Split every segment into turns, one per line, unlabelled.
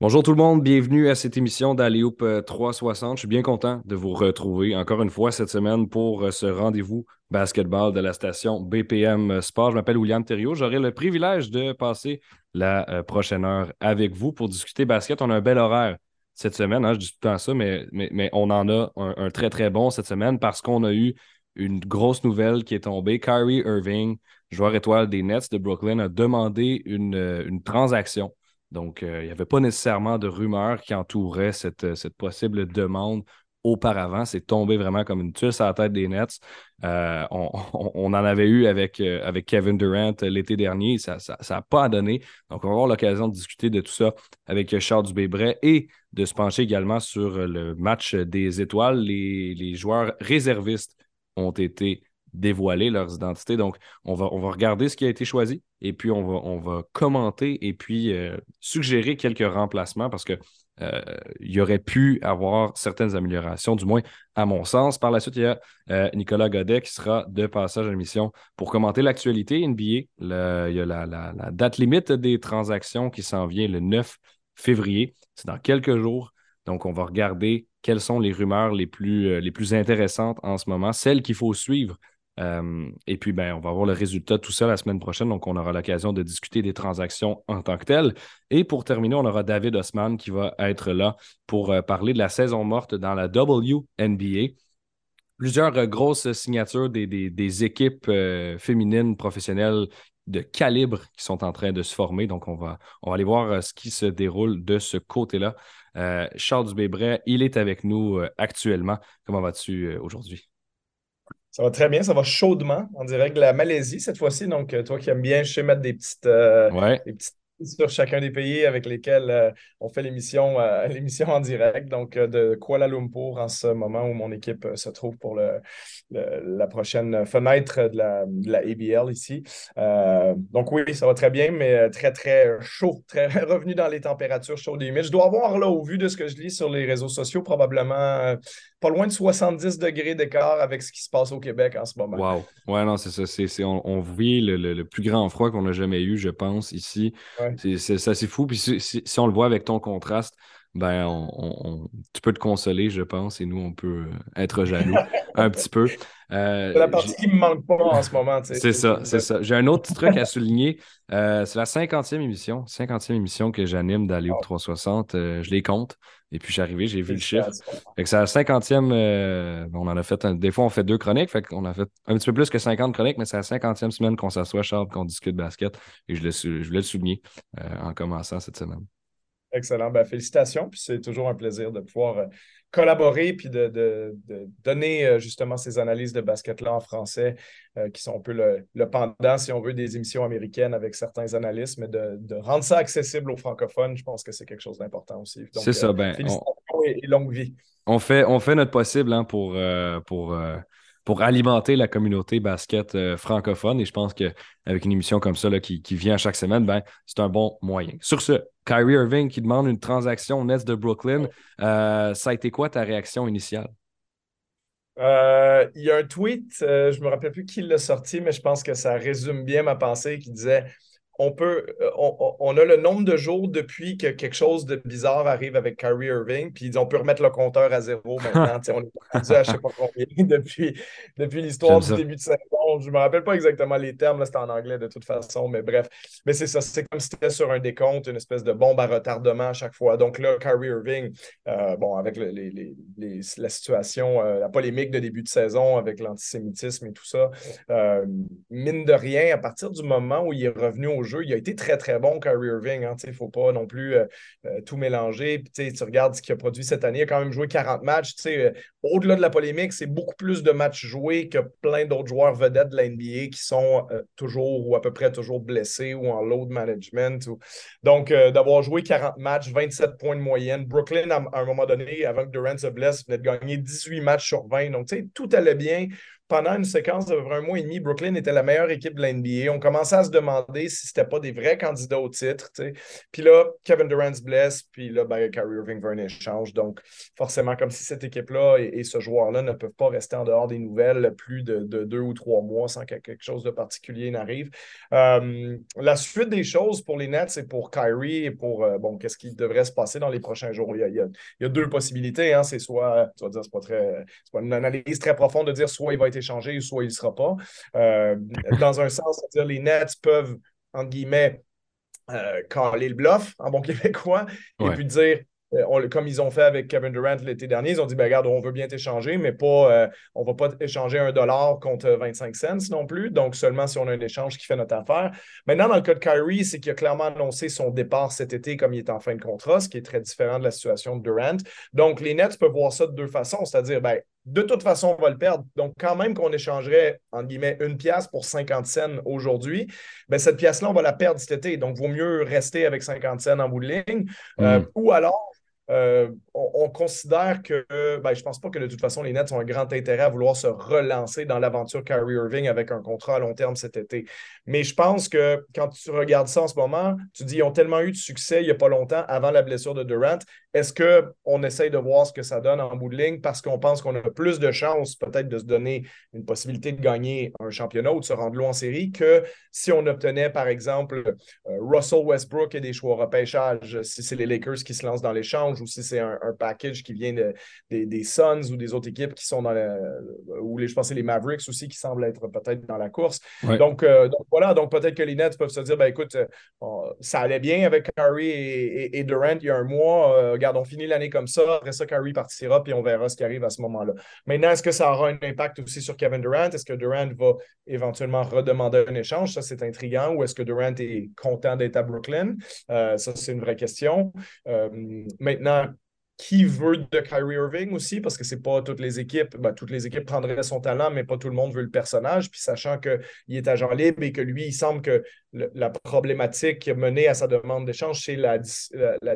Bonjour tout le monde, bienvenue à cette émission d'Aléoup 360. Je suis bien content de vous retrouver encore une fois cette semaine pour euh, ce rendez-vous basketball de la station BPM Sport. Je m'appelle William Thériault. J'aurai le privilège de passer la euh, prochaine heure avec vous pour discuter basket. On a un bel horaire cette semaine, hein, je dis tout le temps ça, mais, mais, on en a un, très très bon cette semaine parce qu'on a eu une grosse nouvelle qui est tombée. Kyrie Irving, joueur étoile des Nets de Brooklyn, a demandé une, euh, une transaction donc, euh, il n'y avait pas nécessairement de rumeurs qui entouraient cette, euh, cette possible demande auparavant. C'est tombé vraiment comme une tuile à la tête des Nets. Euh, on, en avait eu avec, Kevin Durant l'été dernier. Ça n'a pas donné. Donc, on va avoir l'occasion de discuter de tout ça avec Charles Dubébret et de se pencher également sur le match des étoiles. Les, les joueurs réservistes ont été dévoiler leurs identités. Donc, on va, regarder ce qui a été choisi et puis on va, commenter et puis euh, suggérer quelques remplacements parce que euh, il y aurait pu avoir certaines améliorations, du moins à mon sens. Par la suite, il y a euh, Nicolas Godet qui sera de passage à l'émission pour commenter l'actualité NBA. il y a la, date limite des transactions qui s'en vient le 9 février. C'est dans quelques jours. Donc, on va regarder quelles sont les rumeurs les plus, les plus intéressantes en ce moment, celles qu'il faut suivre euh, et puis, ben, on va voir le résultat tout ça la semaine prochaine. Donc, on aura l'occasion de discuter des transactions en tant que telles. Et pour terminer, on aura David Osman qui va être là pour euh, parler de la saison morte dans la WNBA. Plusieurs euh, grosses signatures des, équipes féminines professionnelles de calibre qui sont en train de se former. Donc, on va, on va aller voir ce qui se déroule de ce côté-là. Charles Dubébret, il est avec nous actuellement. Comment vas-tu aujourd'hui?
Ça va très bien, ça va chaudement en direct de la Malaisie cette fois-ci. Donc, euh, toi qui aimes bien, mettre des petites, euh, des petites sur chacun des pays avec lesquels euh, on fait l'émission euh, l'émission en direct. Donc, euh, de Kuala Lumpur en ce moment où mon équipe se trouve pour le, la prochaine fenêtre de la, de la ABL ici. donc, oui, ça va très bien, mais très, très chaud, très revenu dans les températures chaudes et humides. Je dois avoir, là, au vu de ce que je lis sur les réseaux sociaux, probablement pas loin de 70 degrés d'écart avec ce qui se passe au Québec en ce moment.
Wow. Ouais, non, c'est ça. C'est, on, on, vit le, le, plus grand froid qu'on a jamais eu, je pense, ici. C'est, ça, c'est fou. Puis si, on le voit avec ton contraste, ben, on, tu peux te consoler, je pense, et nous, on peut euh, être jaloux un petit peu.
Euh, c'est la partie qui me manque pas en ce moment.
C'est ça, c'est ça. J'ai un autre truc à souligner. Euh, c'est la 50e émission, 50e émission que j'anime d'aller au 360. je les compte. Et puis, je suis arrivé, j'ai vu le chiffre. Fait que c'est la 50e. on en a fait, des fois, on fait deux chroniques. Fait qu'on a fait un petit peu plus que 50 chroniques, mais c'est la 50e semaine qu'on s'assoit, Charles, qu'on discute basket. Et je, je voulais le souligner en commençant cette semaine.
Excellent. Ben, félicitations. Puis c'est toujours un plaisir de pouvoir euh, collaborer puis de, donner euh, justement ces analyses de basket-là en français euh, qui sont un peu le, pendant, si on veut, des émissions américaines avec certains analystes, mais de, rendre ça accessible aux francophones, je pense que c'est quelque chose d'important aussi.
C'est ça. Ben,
félicitations et, longue vie.
On fait, on fait notre possible hein, pour, pour pour alimenter la communauté basket euh, francophone. Et je pense qu'avec une émission comme ça là, qui, vient chaque semaine, ben, c'est un bon moyen. Sur ce, Kyrie Irving qui demande une transaction Nets de Brooklyn, euh, ça a été quoi ta réaction initiale?
Euh, il y a un tweet, je ne me rappelle plus qui l'a sorti, mais je pense que ça résume bien ma pensée qui disait on peut, euh, on, a le nombre de jours depuis que quelque chose de bizarre arrive avec Kyrie Irving, puis on peut remettre le compteur à zéro maintenant. on est rendu à je ne sais pas combien depuis, depuis l'histoire du début de saison. Je ne me rappelle pas exactement les termes, c'était en anglais de toute façon, mais bref. Mais c'est ça, c'est comme si c'était sur un décompte, une espèce de bombe à retardement à chaque fois. Donc là, Kyrie Irving, euh, bon, avec la situation, euh, la polémique de début de saison avec l'antisémitisme et tout ça, mine de rien, à partir du moment où il est revenu au il a été très, très bon, Kyrie Irving. Hein, il ne faut pas non plus euh, euh, tout mélanger. Tu regardes ce qu'il a produit cette année. Il a quand même joué 40 matchs. Euh, au-delà de la polémique, c'est beaucoup plus de matchs joués que plein d'autres joueurs vedettes de la NBA qui sont toujours ou à peu près toujours blessés ou en load management. Donc, d'avoir joué 40 matchs, 27 points de moyenne. Brooklyn, à, un moment donné, avant que Durant se blesse, venait de gagner 18 matchs sur 20. Donc, tout allait bien pendant une séquence de un mois et demi, Brooklyn était la meilleure équipe de l'NBA. On commençait à se demander si c'était pas des vrais candidats au titre. Puis là, Kevin Durant se blesse, puis là, ben, Kyrie Irving veut un échange. Donc, forcément, comme si cette équipe-là et, ce joueur-là ne peuvent pas rester en dehors des nouvelles plus de, deux ou trois mois sans que quelque chose de particulier n'arrive. Euh, la suite des choses pour les Nets et pour Kyrie et pour, euh, bon, qu'est-ce qui devrait se passer dans les prochains jours? Il y a, deux possibilités. Hein. C'est soit, tu vas dire, c'est pas très, pas une analyse très profonde de dire soit il va être échangé ou soit il ne sera pas. Euh, dans un sens, c'est-à-dire les Nets peuvent, entre guillemets, euh, caler le bluff en bon québécois et puis dire euh, comme ils ont fait avec Kevin Durant l'été dernier, ils ont dit ben, regarde, on veut bien t'échanger, mais pas, euh, on ne va pas échanger un dollar contre 25 cents non plus. Donc, seulement si on a un échange qui fait notre affaire. Maintenant, dans le cas de Kyrie, c'est qu'il a clairement annoncé son départ cet été comme il est en fin de contrat, ce qui est très différent de la situation de Durant. Donc, les Nets peuvent voir ça de deux façons, c'est-à-dire, ben, de toute façon, on va le perdre. Donc, quand même qu'on échangerait, entre guillemets, une pièce pour 50 cents aujourd'hui, ben, cette pièce-là, on va la perdre cet été. Donc, vaut mieux rester avec 50 cents en bout de ligne. Euh, mm. ou alors, euh, on, considère que, ben, je ne pense pas que de toute façon, les Nets ont un grand intérêt à vouloir se relancer dans l'aventure Kyrie Irving avec un contrat à long terme cet été. Mais je pense que quand tu regardes ça en ce moment, tu dis, ils ont tellement eu de succès il n'y a pas longtemps avant la blessure de Durant. Est-ce qu'on essaye de voir ce que ça donne en bout de ligne parce qu'on pense qu'on a plus de chances peut-être de se donner une possibilité de gagner un championnat ou de se rendre loin en série que si on obtenait, par exemple, euh, Russell Westbrook et des choix repêchage, si c'est les Lakers qui se lancent dans l'échange ou si c'est un, package qui vient des, Suns ou des autres équipes qui sont dans la, ou les, je pense les Mavericks aussi qui semblent être peut-être dans la course. Euh, donc, voilà, donc peut-être que les Nets peuvent se dire, ben écoute, euh, ça allait bien avec Curry et, Durant il y a un mois. Euh, regarde, on finit l'année comme ça. Après ça, Curry partira, puis on verra ce qui arrive à ce moment-là. Maintenant, est-ce que ça aura un impact aussi sur Kevin Durant? Est-ce que Durant va éventuellement redemander un échange? Ça, c'est intriguant. Ou est-ce que Durant est content d'être à Brooklyn? ça, c'est une vraie question. maintenant, qui veut de Kyrie Irving aussi, parce que c'est pas toutes les équipes, ben, toutes les équipes prendraient son talent, mais pas tout le monde veut le personnage. Puis sachant qu'il est agent libre et que lui, il semble que la problématique menée à sa demande d'échange, c'est la,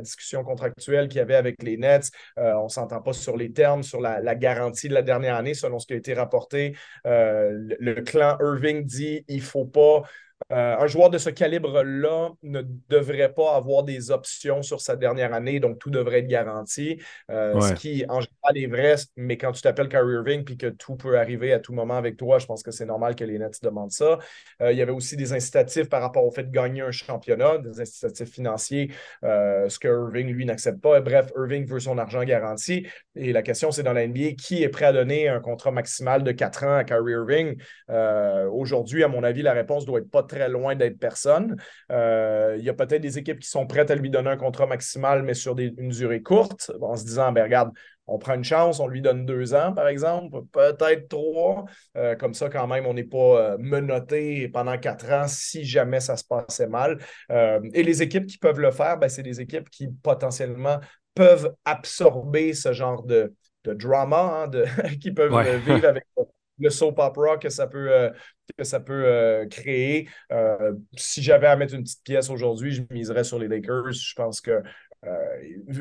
discussion contractuelle qu'il y avait avec les Nets. Euh, on ne s'entend pas sur les termes, sur la, garantie de la dernière année, selon ce qui a été rapporté. Euh, le, le, clan Irving dit il ne faut pas euh, un joueur de ce calibre-là ne devrait pas avoir des options sur sa dernière année, donc tout devrait être garanti. Euh, ce qui, en général, est vrai, mais quand tu t'appelles Kyrie Irving puis que tout peut arriver à tout moment avec toi, je pense que c'est normal que les Nets demandent ça. Euh, il y avait aussi des incitatifs par rapport au fait de gagner un championnat, des incitatifs financiers, ce que Irving, lui, n'accepte pas. Bref, Irving veut son argent garanti. Et la question, c'est dans la NBA, qui est prêt à donner un contrat maximal de 4 ans à Kyrie Irving? Aujourd'hui, à mon avis, la réponse doit être pas très loin d'être personne. Euh, il y a peut-être des équipes qui sont prêtes à lui donner un contrat maximal, mais sur une durée courte, en se disant, ben, regarde, on prend une chance, on lui donne deux ans, par exemple, peut-être trois. Euh, comme ça, quand même, on n'est pas euh, menotté pendant quatre ans si jamais ça se passait mal. et les équipes qui peuvent le faire, ben, c'est des équipes qui potentiellement peuvent absorber ce genre de, drama, hein, de, qui peuvent vivre avec le soap opera que ça peut, euh, que ça peut euh, créer. Euh, si j'avais à mettre une petite pièce aujourd'hui, je miserais sur les Lakers. Je pense que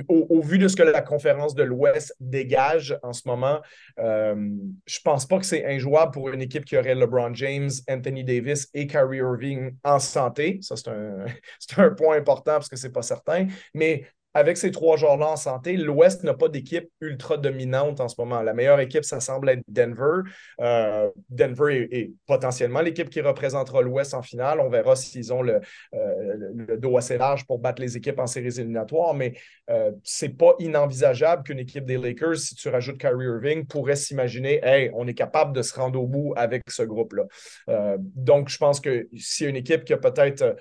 au, vu de ce que la conférence de l'Ouest dégage en ce moment, je ne pense pas que c'est injouable pour une équipe qui aurait LeBron James, Anthony Davis et Kyrie Irving en santé. Ça, c'est un, un, point important parce que ce n'est pas certain. Mais avec ces trois joueurs-là en santé, l'Ouest n'a pas d'équipe ultra dominante en ce moment. La meilleure équipe, ça semble être Denver. Euh, Denver est, potentiellement l'équipe qui représentera l'Ouest en finale. On verra s'ils ont le, euh, dos assez large pour battre les équipes en séries éliminatoires, mais euh, c'est pas inenvisageable qu'une équipe des Lakers, si tu rajoutes Kyrie Irving, pourrait s'imaginer, hey, on est capable de se rendre au bout avec ce groupe-là. Euh, donc, je pense que si une équipe qui a peut-être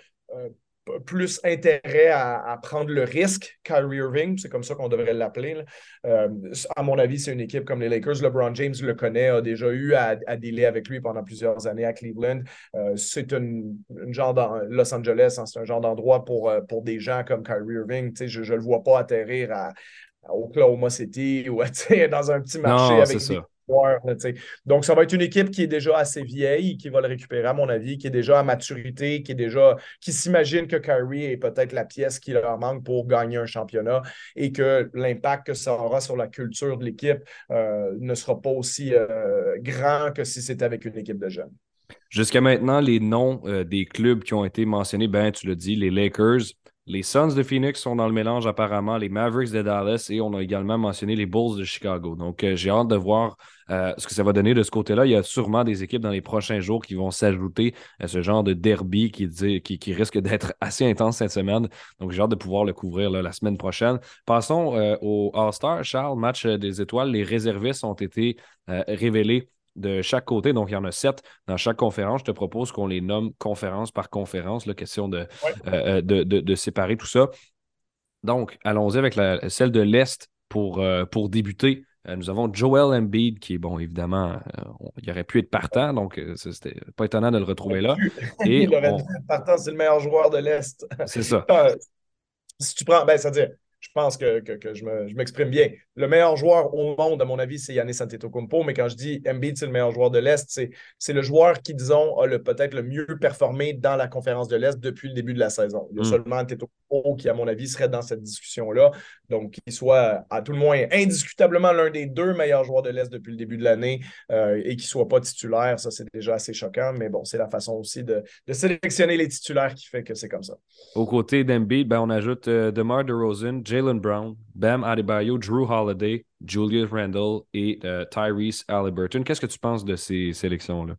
plus intérêt à, prendre le risque Kyrie Irving, c'est comme ça qu'on devrait l'appeler. Euh, à mon avis, c'est une équipe comme les Lakers. LeBron James le connaît, a déjà eu à, à dealer avec lui pendant plusieurs années à Cleveland. Euh, c'est une, genre dans Los Angeles, hein, c'est un genre d'endroit pour, euh, pour des gens comme Kyrie Irving. Je ne le vois pas atterrir à, Oklahoma City ou dans un petit marché avec Donc, ça va être une équipe qui est déjà assez vieille, qui va le récupérer, à mon avis, qui est déjà à maturité, qui est déjà, qui s'imagine que Kyrie est peut-être la pièce qui leur manque pour gagner un championnat et que l'impact que ça aura sur la culture de l'équipe euh, ne sera pas aussi euh, grand que si c'était avec une équipe de jeunes.
Jusqu'à maintenant, les noms euh, des clubs qui ont été mentionnés, ben, tu l'as dit, les Lakers, les Suns de Phoenix sont dans le mélange apparemment, les Mavericks de Dallas et on a également mentionné les Bulls de Chicago. Donc j'ai hâte de voir ce que ça va donner de ce côté-là. Il y a sûrement des équipes dans les prochains jours qui vont s'ajouter à ce genre de derby qui, risque d'être assez intense cette semaine. Donc j'ai hâte de pouvoir le couvrir la semaine prochaine. Passons au All-Star. Charles, match des étoiles. Les réservistes ont été révélés de chaque côté. Donc, il y en a sept dans chaque conférence. Je te propose qu'on les nomme conférence par conférence, la question euh, euh, de, de, séparer tout ça. Donc, allons-y avec la, celle de l'Est pour, euh, pour débuter. nous avons Joel Embiid, qui est, bon, évidemment, il aurait pu être partant, donc c'était pas étonnant de le retrouver là.
Et il aurait pu être partant, c'est le meilleur joueur de l'Est.
C'est ça.
si tu prends, ben, c'est-à-dire, je pense que, que, je m'exprime bien. Le meilleur joueur au monde, à mon avis, c'est Yannis Antetokounmpo, mais quand je dis Embiid, c'est le meilleur joueur de l'Est, c'est le joueur qui, disons, a peut-être le mieux performé dans la conférence de l'Est depuis le début de la saison. Il y a mm. seulement Antetokounmpo qui, à mon avis, serait dans cette discussion-là. Donc, qu'il soit, à tout le moins, indiscutablement l'un des deux meilleurs joueurs de l'Est depuis le début de l'année euh, et qu'il ne soit pas titulaire, ça, c'est déjà assez choquant. Mais bon, c'est la façon aussi de, sélectionner les titulaires qui fait que c'est comme ça.
Au côté d'Embiid, ben, on ajoute euh, DeMar DeRozan, Jalen Brown, Bam Adebayo, Drew Holiday, Julius Randle et euh, Tyrese Halliburton. Qu'est-ce que tu penses de ces sélections-là?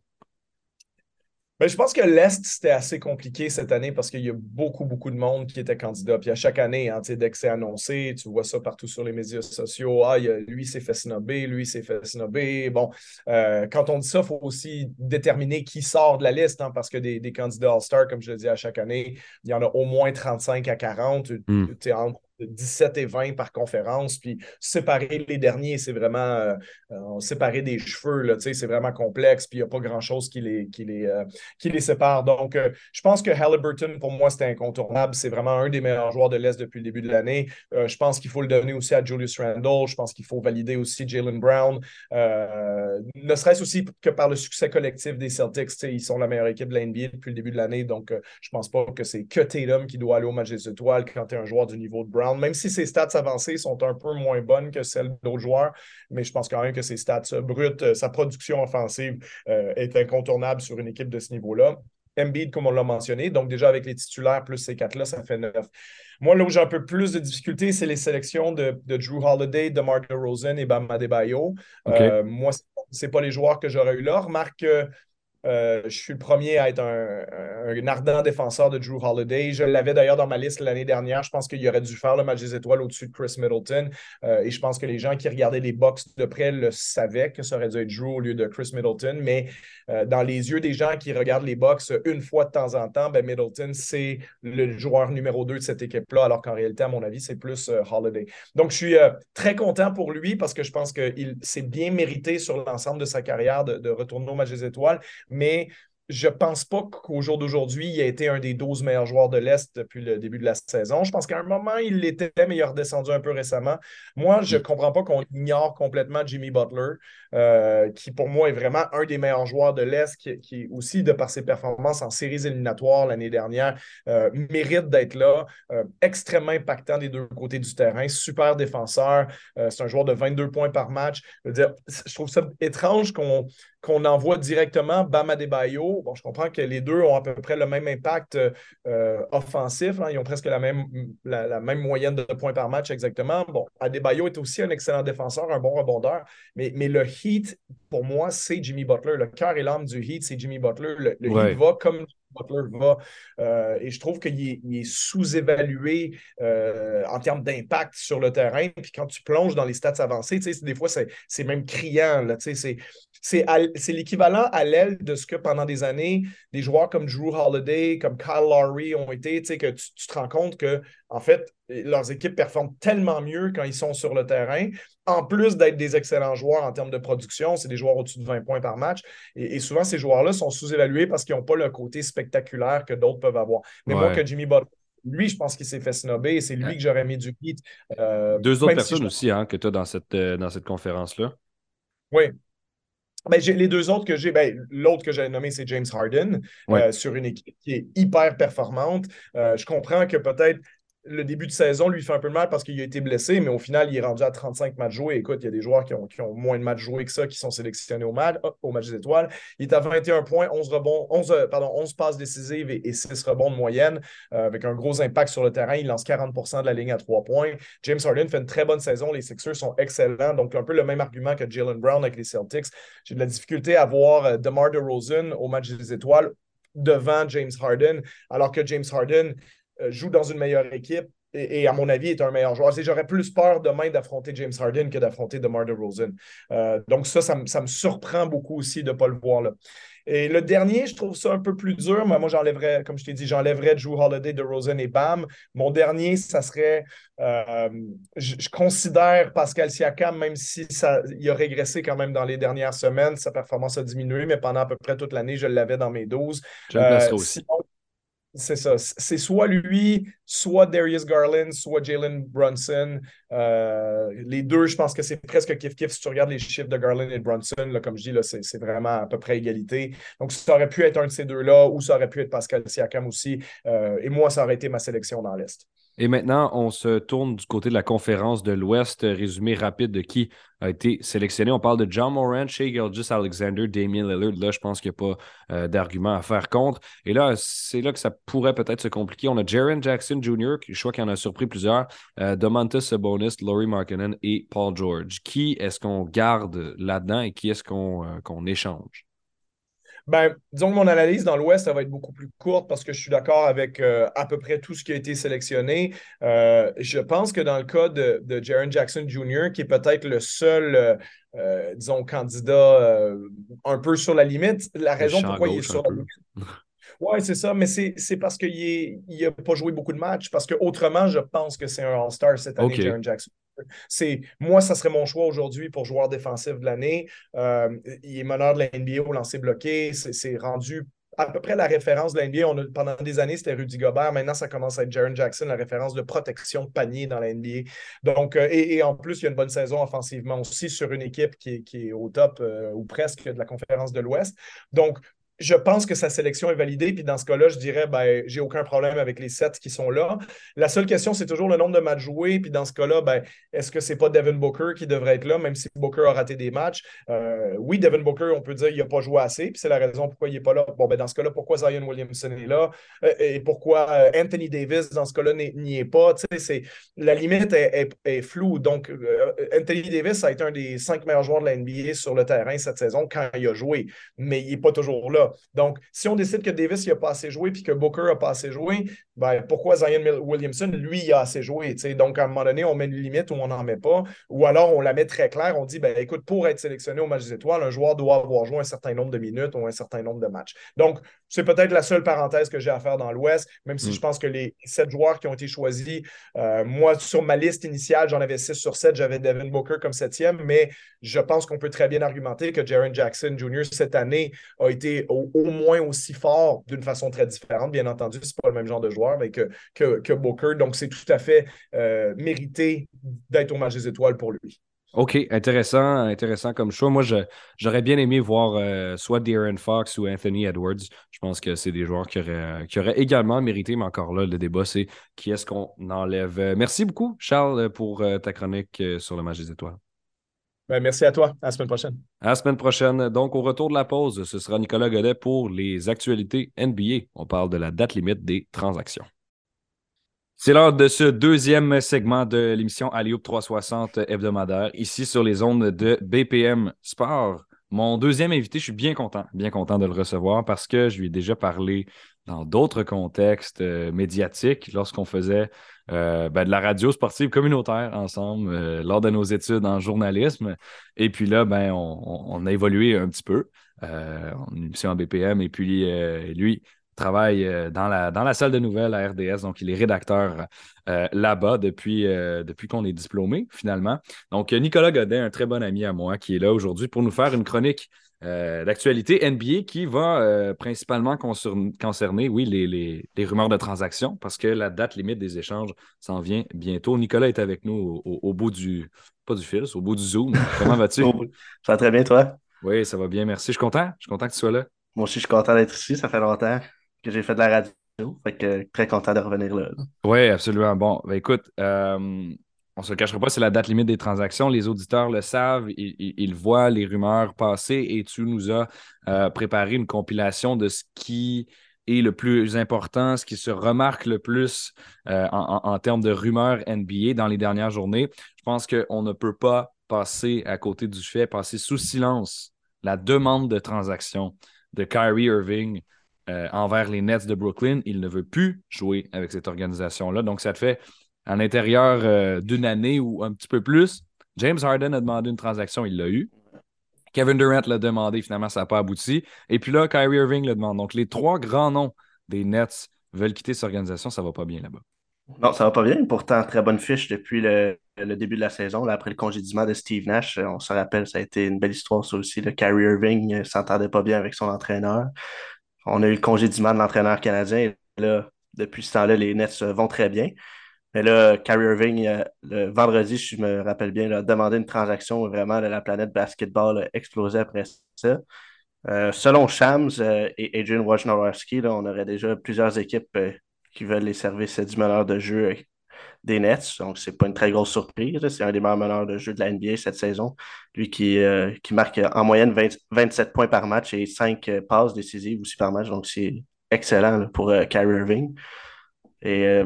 Ben, je pense que l'Est, c'était assez compliqué cette année parce qu'il y a beaucoup, beaucoup de monde qui était candidat. Puis à chaque année, hein, dès que c'est annoncé, tu vois ça partout sur les médias sociaux. Ah, lui s'est fait snobber, lui s'est fait snobber. Bon, euh, quand on dit ça, il faut aussi déterminer qui sort de la liste hein, parce que des, candidats All-Star, comme je le dis à chaque année, il y en a au moins 35 à 40. Mm. Entre 17 et 20 par conférence, puis séparer les derniers, c'est vraiment euh, euh, séparer des cheveux, là, c'est vraiment complexe, puis il n'y a pas grand-chose qui les, qui, les, euh, qui les sépare. Donc, je pense que Halliburton, pour moi, c'était incontournable. C'est vraiment un des meilleurs joueurs de l'Est depuis le début de l'année. je pense qu'il faut le donner aussi à Julius Randle. Je pense qu'il faut valider aussi Jalen Brown. ne serait-ce aussi que par le succès collectif des Celtics. Ils sont la meilleure équipe de l'NBA depuis le début de l'année, donc je pense pas que c'est que Tatum qui doit aller au match des étoiles quand tu es un joueur du niveau de Brown même si ses stats avancées sont un peu moins bonnes que celles d'autres joueurs. Mais je pense quand même que ses stats euh, brutes, euh, sa production offensive euh, est incontournable sur une équipe de ce niveau-là. Embiid, comme on l'a mentionné. Donc, déjà avec les titulaires plus ces quatre-là, ça fait neuf. Moi, là où j'ai un peu plus de difficultés, c'est les sélections de, Drew Holiday, de Mark Rosen et Bam Adebayo. moi, ce n'est pas les joueurs que j'aurais eu là. Remarque euh, je suis le premier à être un, ardent défenseur de Drew Holiday. Je l'avais d'ailleurs dans ma liste l'année dernière. Je pense qu'il aurait dû faire le match des étoiles au-dessus de Chris Middleton. Euh, et je pense que les gens qui regardaient les box de près le savaient que ça aurait dû être Drew au lieu de Chris Middleton. Mais euh, dans les yeux des gens qui regardent les box une fois de temps en temps, ben Middleton, c'est le joueur numéro 2 de cette équipe-là, alors qu'en réalité, à mon avis, c'est plus Holiday. Donc, je suis très content pour lui parce que je pense qu'il s'est bien mérité sur l'ensemble de sa carrière de, de retourner au match des étoiles mais je ne pense pas qu'au jour d'aujourd'hui, il a été un des 12 meilleurs joueurs de l'Est depuis le début de la saison. Je pense qu'à un moment, il l'était, mais il a redescendu un peu récemment. Moi, je ne mm. comprends pas qu'on ignore complètement Jimmy Butler, euh, qui pour moi est vraiment un des meilleurs joueurs de l'Est, qui, aussi, de par ses performances en séries éliminatoires l'année dernière, euh, mérite d'être là. Euh, extrêmement impactant des deux côtés du terrain, super défenseur. c'est un joueur de 22 points par match. Je, veux dire, je trouve ça étrange qu'on qu'on envoie directement Bam Adebayo. Bon, je comprends que les deux ont à peu près le même impact euh, offensif. Hein. Ils ont presque la même, la, même moyenne de points par match exactement. Bon, Adebayo est aussi un excellent défenseur, un bon rebondeur, mais, mais le Heat, pour moi, c'est Jimmy Butler. Le cœur et l'âme du Heat, c'est Jimmy Butler. Le, Heat va comme Butler va. Euh, et je trouve qu'il est, sous-évalué euh, en termes d'impact sur le terrain. Puis quand tu plonges dans les stats avancées, des fois, c'est même criant. C'est l'équivalent à l'aile de ce que pendant des années, des joueurs comme Drew Holiday, comme Kyle Lowry ont été, que tu, tu, te rends compte que, en fait, leurs équipes performent tellement mieux quand ils sont sur le terrain. En plus d'être des excellents joueurs en termes de production, c'est des joueurs au-dessus de 20 points par match. Et, souvent, ces joueurs-là sont sous-évalués parce qu'ils n'ont pas le côté spectaculaire que d'autres peuvent avoir. Mais moi, que Jimmy Butler, lui, je pense qu'il s'est fait snobber et c'est lui que j'aurais mis du hit.
Euh, Deux autres personnes aussi hein, que tu as dans cette, euh, dans cette conférence-là.
Oui, Ben, les deux autres que j'ai, ben, l'autre que j'avais nommé, c'est James Harden, euh, sur une équipe qui est hyper performante. Euh, je comprends que peut-être le début de saison lui fait un peu de mal parce qu'il a été blessé, mais au final, il est rendu à 35 matchs joués. Écoute, il y a des joueurs qui ont, moins de matchs joués que ça qui sont sélectionnés au match, au match des étoiles. Il est à 21 points, 11 rebonds, 11, euh, pardon, 11 passes décisives et, 6 rebonds de moyenne, euh, avec un gros impact sur le terrain. Il lance 40 de la ligne à 3 points. James Harden fait une très bonne saison. Les Sixers sont excellents. Donc, un peu le même argument que Jalen Brown avec les Celtics. J'ai de la difficulté à voir euh, DeMar DeRozan au match des étoiles devant James Harden, alors que James Harden joue dans une meilleure équipe et, à mon avis, est un meilleur joueur. J'aurais plus peur demain d'affronter James Harden que d'affronter DeMar DeRozan. Euh, donc ça, ça, me surprend beaucoup aussi de ne pas le voir là. Et le dernier, je trouve ça un peu plus dur. Moi, moi j'enlèverais, comme je t'ai dit, j'enlèverais Drew Holiday, DeRozan et Bam. Mon dernier, ça serait, euh, je, considère Pascal Siakam, même si ça, il a régressé quand même dans les dernières semaines, sa performance a diminué, mais pendant à peu près toute l'année, je l'avais dans mes 12.
Euh, aussi.
C'est ça. C'est soit lui, soit Darius Garland, soit Jalen Brunson. Euh, les deux, je pense que c'est presque kiff-kiff. Si tu regardes les chiffres de Garland et de Brunson, comme je dis, c'est vraiment à peu près égalité. Donc, ça aurait pu être un de ces deux-là, ou ça aurait pu être Pascal Siakam aussi. Euh, et moi, ça aurait été ma sélection dans l'Est.
Et maintenant, on se tourne du côté de la conférence de l'Ouest. Résumé rapide de qui a été sélectionné. On parle de John Moran, Shea Gilgis Alexander, Damien Lillard. Là, je pense qu'il n'y a pas euh, d'argument à faire contre. Et là, c'est là que ça pourrait peut-être se compliquer. On a Jaron Jackson Jr., je crois qu'il en a surpris plusieurs, euh, Sabonis, Laurie Markkinen et Paul George. Qui est-ce qu'on garde là-dedans et qui est-ce qu'on euh, qu'on échange?
Ben, disons que mon analyse dans l'Ouest, ça va être beaucoup plus courte parce que je suis d'accord avec euh, à peu près tout ce qui a été sélectionné. Euh, je pense que dans le cas de, de Jaron Jackson Jr., qui est peut-être le seul, euh, disons, candidat un peu sur la limite, la raison pourquoi il est sur la limite. Oui, c'est ça, mais c'est parce qu'il n'a pas joué beaucoup de matchs. Parce que autrement, je pense que c'est un All-Star cette année, Jaron Jackson. C'est moi, ça serait mon choix aujourd'hui pour joueur défensif de l'année. Euh, il est meneur de la NBA au lancer bloqué. C'est rendu à peu près la référence de la NBA. pendant des années, c'était Rudy Gobert. Maintenant, ça commence à être Jaron Jackson, la référence de protection de panier dans la NBA. Donc, euh, et, en plus, il y a une bonne saison offensivement aussi sur une équipe qui est, au top euh, ou presque de la conférence de l'Ouest. Donc, je pense que sa sélection est validée. Puis dans ce cas-là, je dirais, ben, j'ai aucun problème avec les sept qui sont là. La seule question, c'est toujours le nombre de matchs joués. Puis dans ce cas-là, ben, est-ce que c'est pas Devin Booker qui devrait être là, même si Booker a raté des matchs? Euh, oui, Devin Booker, on peut dire qu'il n'a pas joué assez. Puis c'est la raison pourquoi il n'est pas là. Bon, ben, dans ce cas-là, pourquoi Zion Williamson est là? Euh, et pourquoi euh, Anthony Davis, dans ce cas-là, n'y est pas? C'est, la limite est, floue. Donc, Anthony Davis a été un des cinq meilleurs joueurs de la NBA sur le terrain cette saison quand il a joué. Mais il n'est pas toujours là. Donc, si on décide que Davis n'a pas assez joué puis que Booker n'a pas assez joué, ben, pourquoi Zion Williamson, lui, il a assez joué? Donc, à un moment donné, on met une limite ou on n'en met pas. Ou alors, on la met très claire. On dit, ben, écoute, pour être sélectionné au match des étoiles, un joueur doit avoir joué un certain nombre de minutes ou un certain nombre de matchs. Donc, c'est peut-être la seule parenthèse que j'ai à faire dans l'Ouest, même si mm. je pense que les sept joueurs qui ont été choisis, euh, moi, sur ma liste initiale, j'en avais six sur sept, j'avais Devin Booker comme septième, mais je pense qu'on peut très bien argumenter que Jaron Jackson Jr. cette année a été au, moins aussi fort d'une façon très différente. Bien entendu, ce n'est pas le même genre de joueur mais que, que, Booker. Donc, c'est tout à fait euh, mérité d'être au match des étoiles pour lui.
OK, intéressant, intéressant comme choix. Moi, j'aurais bien aimé voir euh, soit Darren Fox ou Anthony Edwards. Je pense que c'est des joueurs qui auraient, qui également mérité, mais encore là, le débat, c'est qui est-ce qu'on enlève? Merci beaucoup, Charles, pour euh, ta chronique sur le match des étoiles.
Ben, merci à toi. À la semaine prochaine.
À la semaine prochaine. Donc, au retour de la pause, ce sera Nicolas Godet pour les actualités NBA. On parle de la date limite des transactions. C'est l'heure de ce deuxième segment de l'émission Alioub 360 hebdomadaire, ici sur les ondes de BPM Sport. Mon deuxième invité, je suis bien content, bien content de le recevoir parce que je lui ai déjà parlé dans d'autres contextes euh, médiatiques lorsqu'on faisait euh, ben, de la radio sportive communautaire ensemble euh, lors de nos études en journalisme. Et puis là, ben, on, a évolué un petit peu en émission en BPM. Et puis lui travaille dans la, dans la salle de nouvelles à RDS, donc il est rédacteur là-bas depuis, depuis qu'on est diplômé finalement. Donc Nicolas Godin, un très bon ami à moi, qui est là aujourd'hui pour nous faire une chronique euh, l'actualité NBA qui va euh, principalement concerner, oui, les, rumeurs de transactions parce que la date limite des échanges s'en vient bientôt. Nicolas est avec nous au, bout du, pas du fil, au bout du Zoom. Comment vas-tu?
Ça va très bien, toi?
Oui, ça va bien, merci. Je suis content. Je suis content que tu sois là.
Moi aussi, je suis content d'être ici. Ça fait longtemps que j'ai fait de la radio. Fait très content de revenir là.
Oui, absolument. Bon, ben écoute, euh, on se cachera pas, c'est la date limite des transactions. Les auditeurs le savent, ils, voient les rumeurs passer et tu nous as euh, préparé une compilation de ce qui est le plus important, ce qui se remarque le plus euh, en, termes de rumeurs NBA dans les dernières journées. Je pense qu'on ne peut pas passer à côté du fait, passer sous silence la demande de transaction de Kyrie Irving euh, envers les Nets de Brooklyn. Il ne veut plus jouer avec cette organisation-là. Donc, ça te fait à l'intérieur euh, d'une année ou un petit peu plus. James Harden a demandé une transaction, il l'a eu. Kevin Durant l'a demandé, finalement, ça n'a pas abouti. Et puis là, Kyrie Irving le demande. Donc, les trois grands noms des Nets veulent quitter cette organisation, ça ne va pas bien là-bas.
Non, ça va pas bien. Pourtant, très bonne fiche depuis le, début de la saison. après le congédiement de Steve Nash, on se rappelle, ça a été une belle histoire, ça aussi. Le Kyrie Irving ne s'entendait pas bien avec son entraîneur. On a eu le congédiement de l'entraîneur canadien. Et là, depuis ce temps-là, les Nets vont très bien. Mais là, Kyrie Irving, euh, le vendredi, je me rappelle bien, a demandé une transaction vraiment la planète basketball a explosé après ça. Euh, selon Shams euh, et Adrian Wojnarowski, on aurait déjà plusieurs équipes qui veulent les services du meneur de jeu des Nets. Donc, c'est pas une très grosse surprise. C'est un des meilleurs meneurs de jeu de la NBA cette saison. Lui qui, qui marque en moyenne 27 points par match et 5 passes décisives aussi par match. Donc, c'est excellent pour Kyrie Irving. Et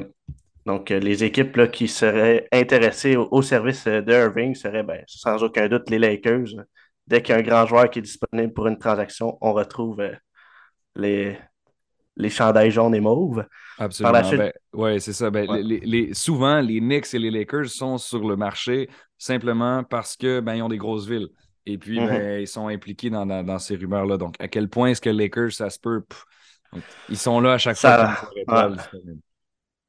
donc, euh, les équipes là, qui seraient intéressées au, service euh, de Irving seraient ben, sans aucun doute les Lakers. Dès qu'il y a un grand joueur qui est disponible pour une transaction, on retrouve euh, les, les chandails jaunes et mauves.
Absolument. Ben, oui, c'est ça. Ben, les, souvent, les Knicks et les Lakers sont sur le marché simplement parce qu'ils ben, ont des grosses villes. Et puis, ben, mhm. ils sont impliqués dans, ces rumeurs-là. Donc, à quel point est-ce que les Lakers, ça se peut? ils sont là à chaque fois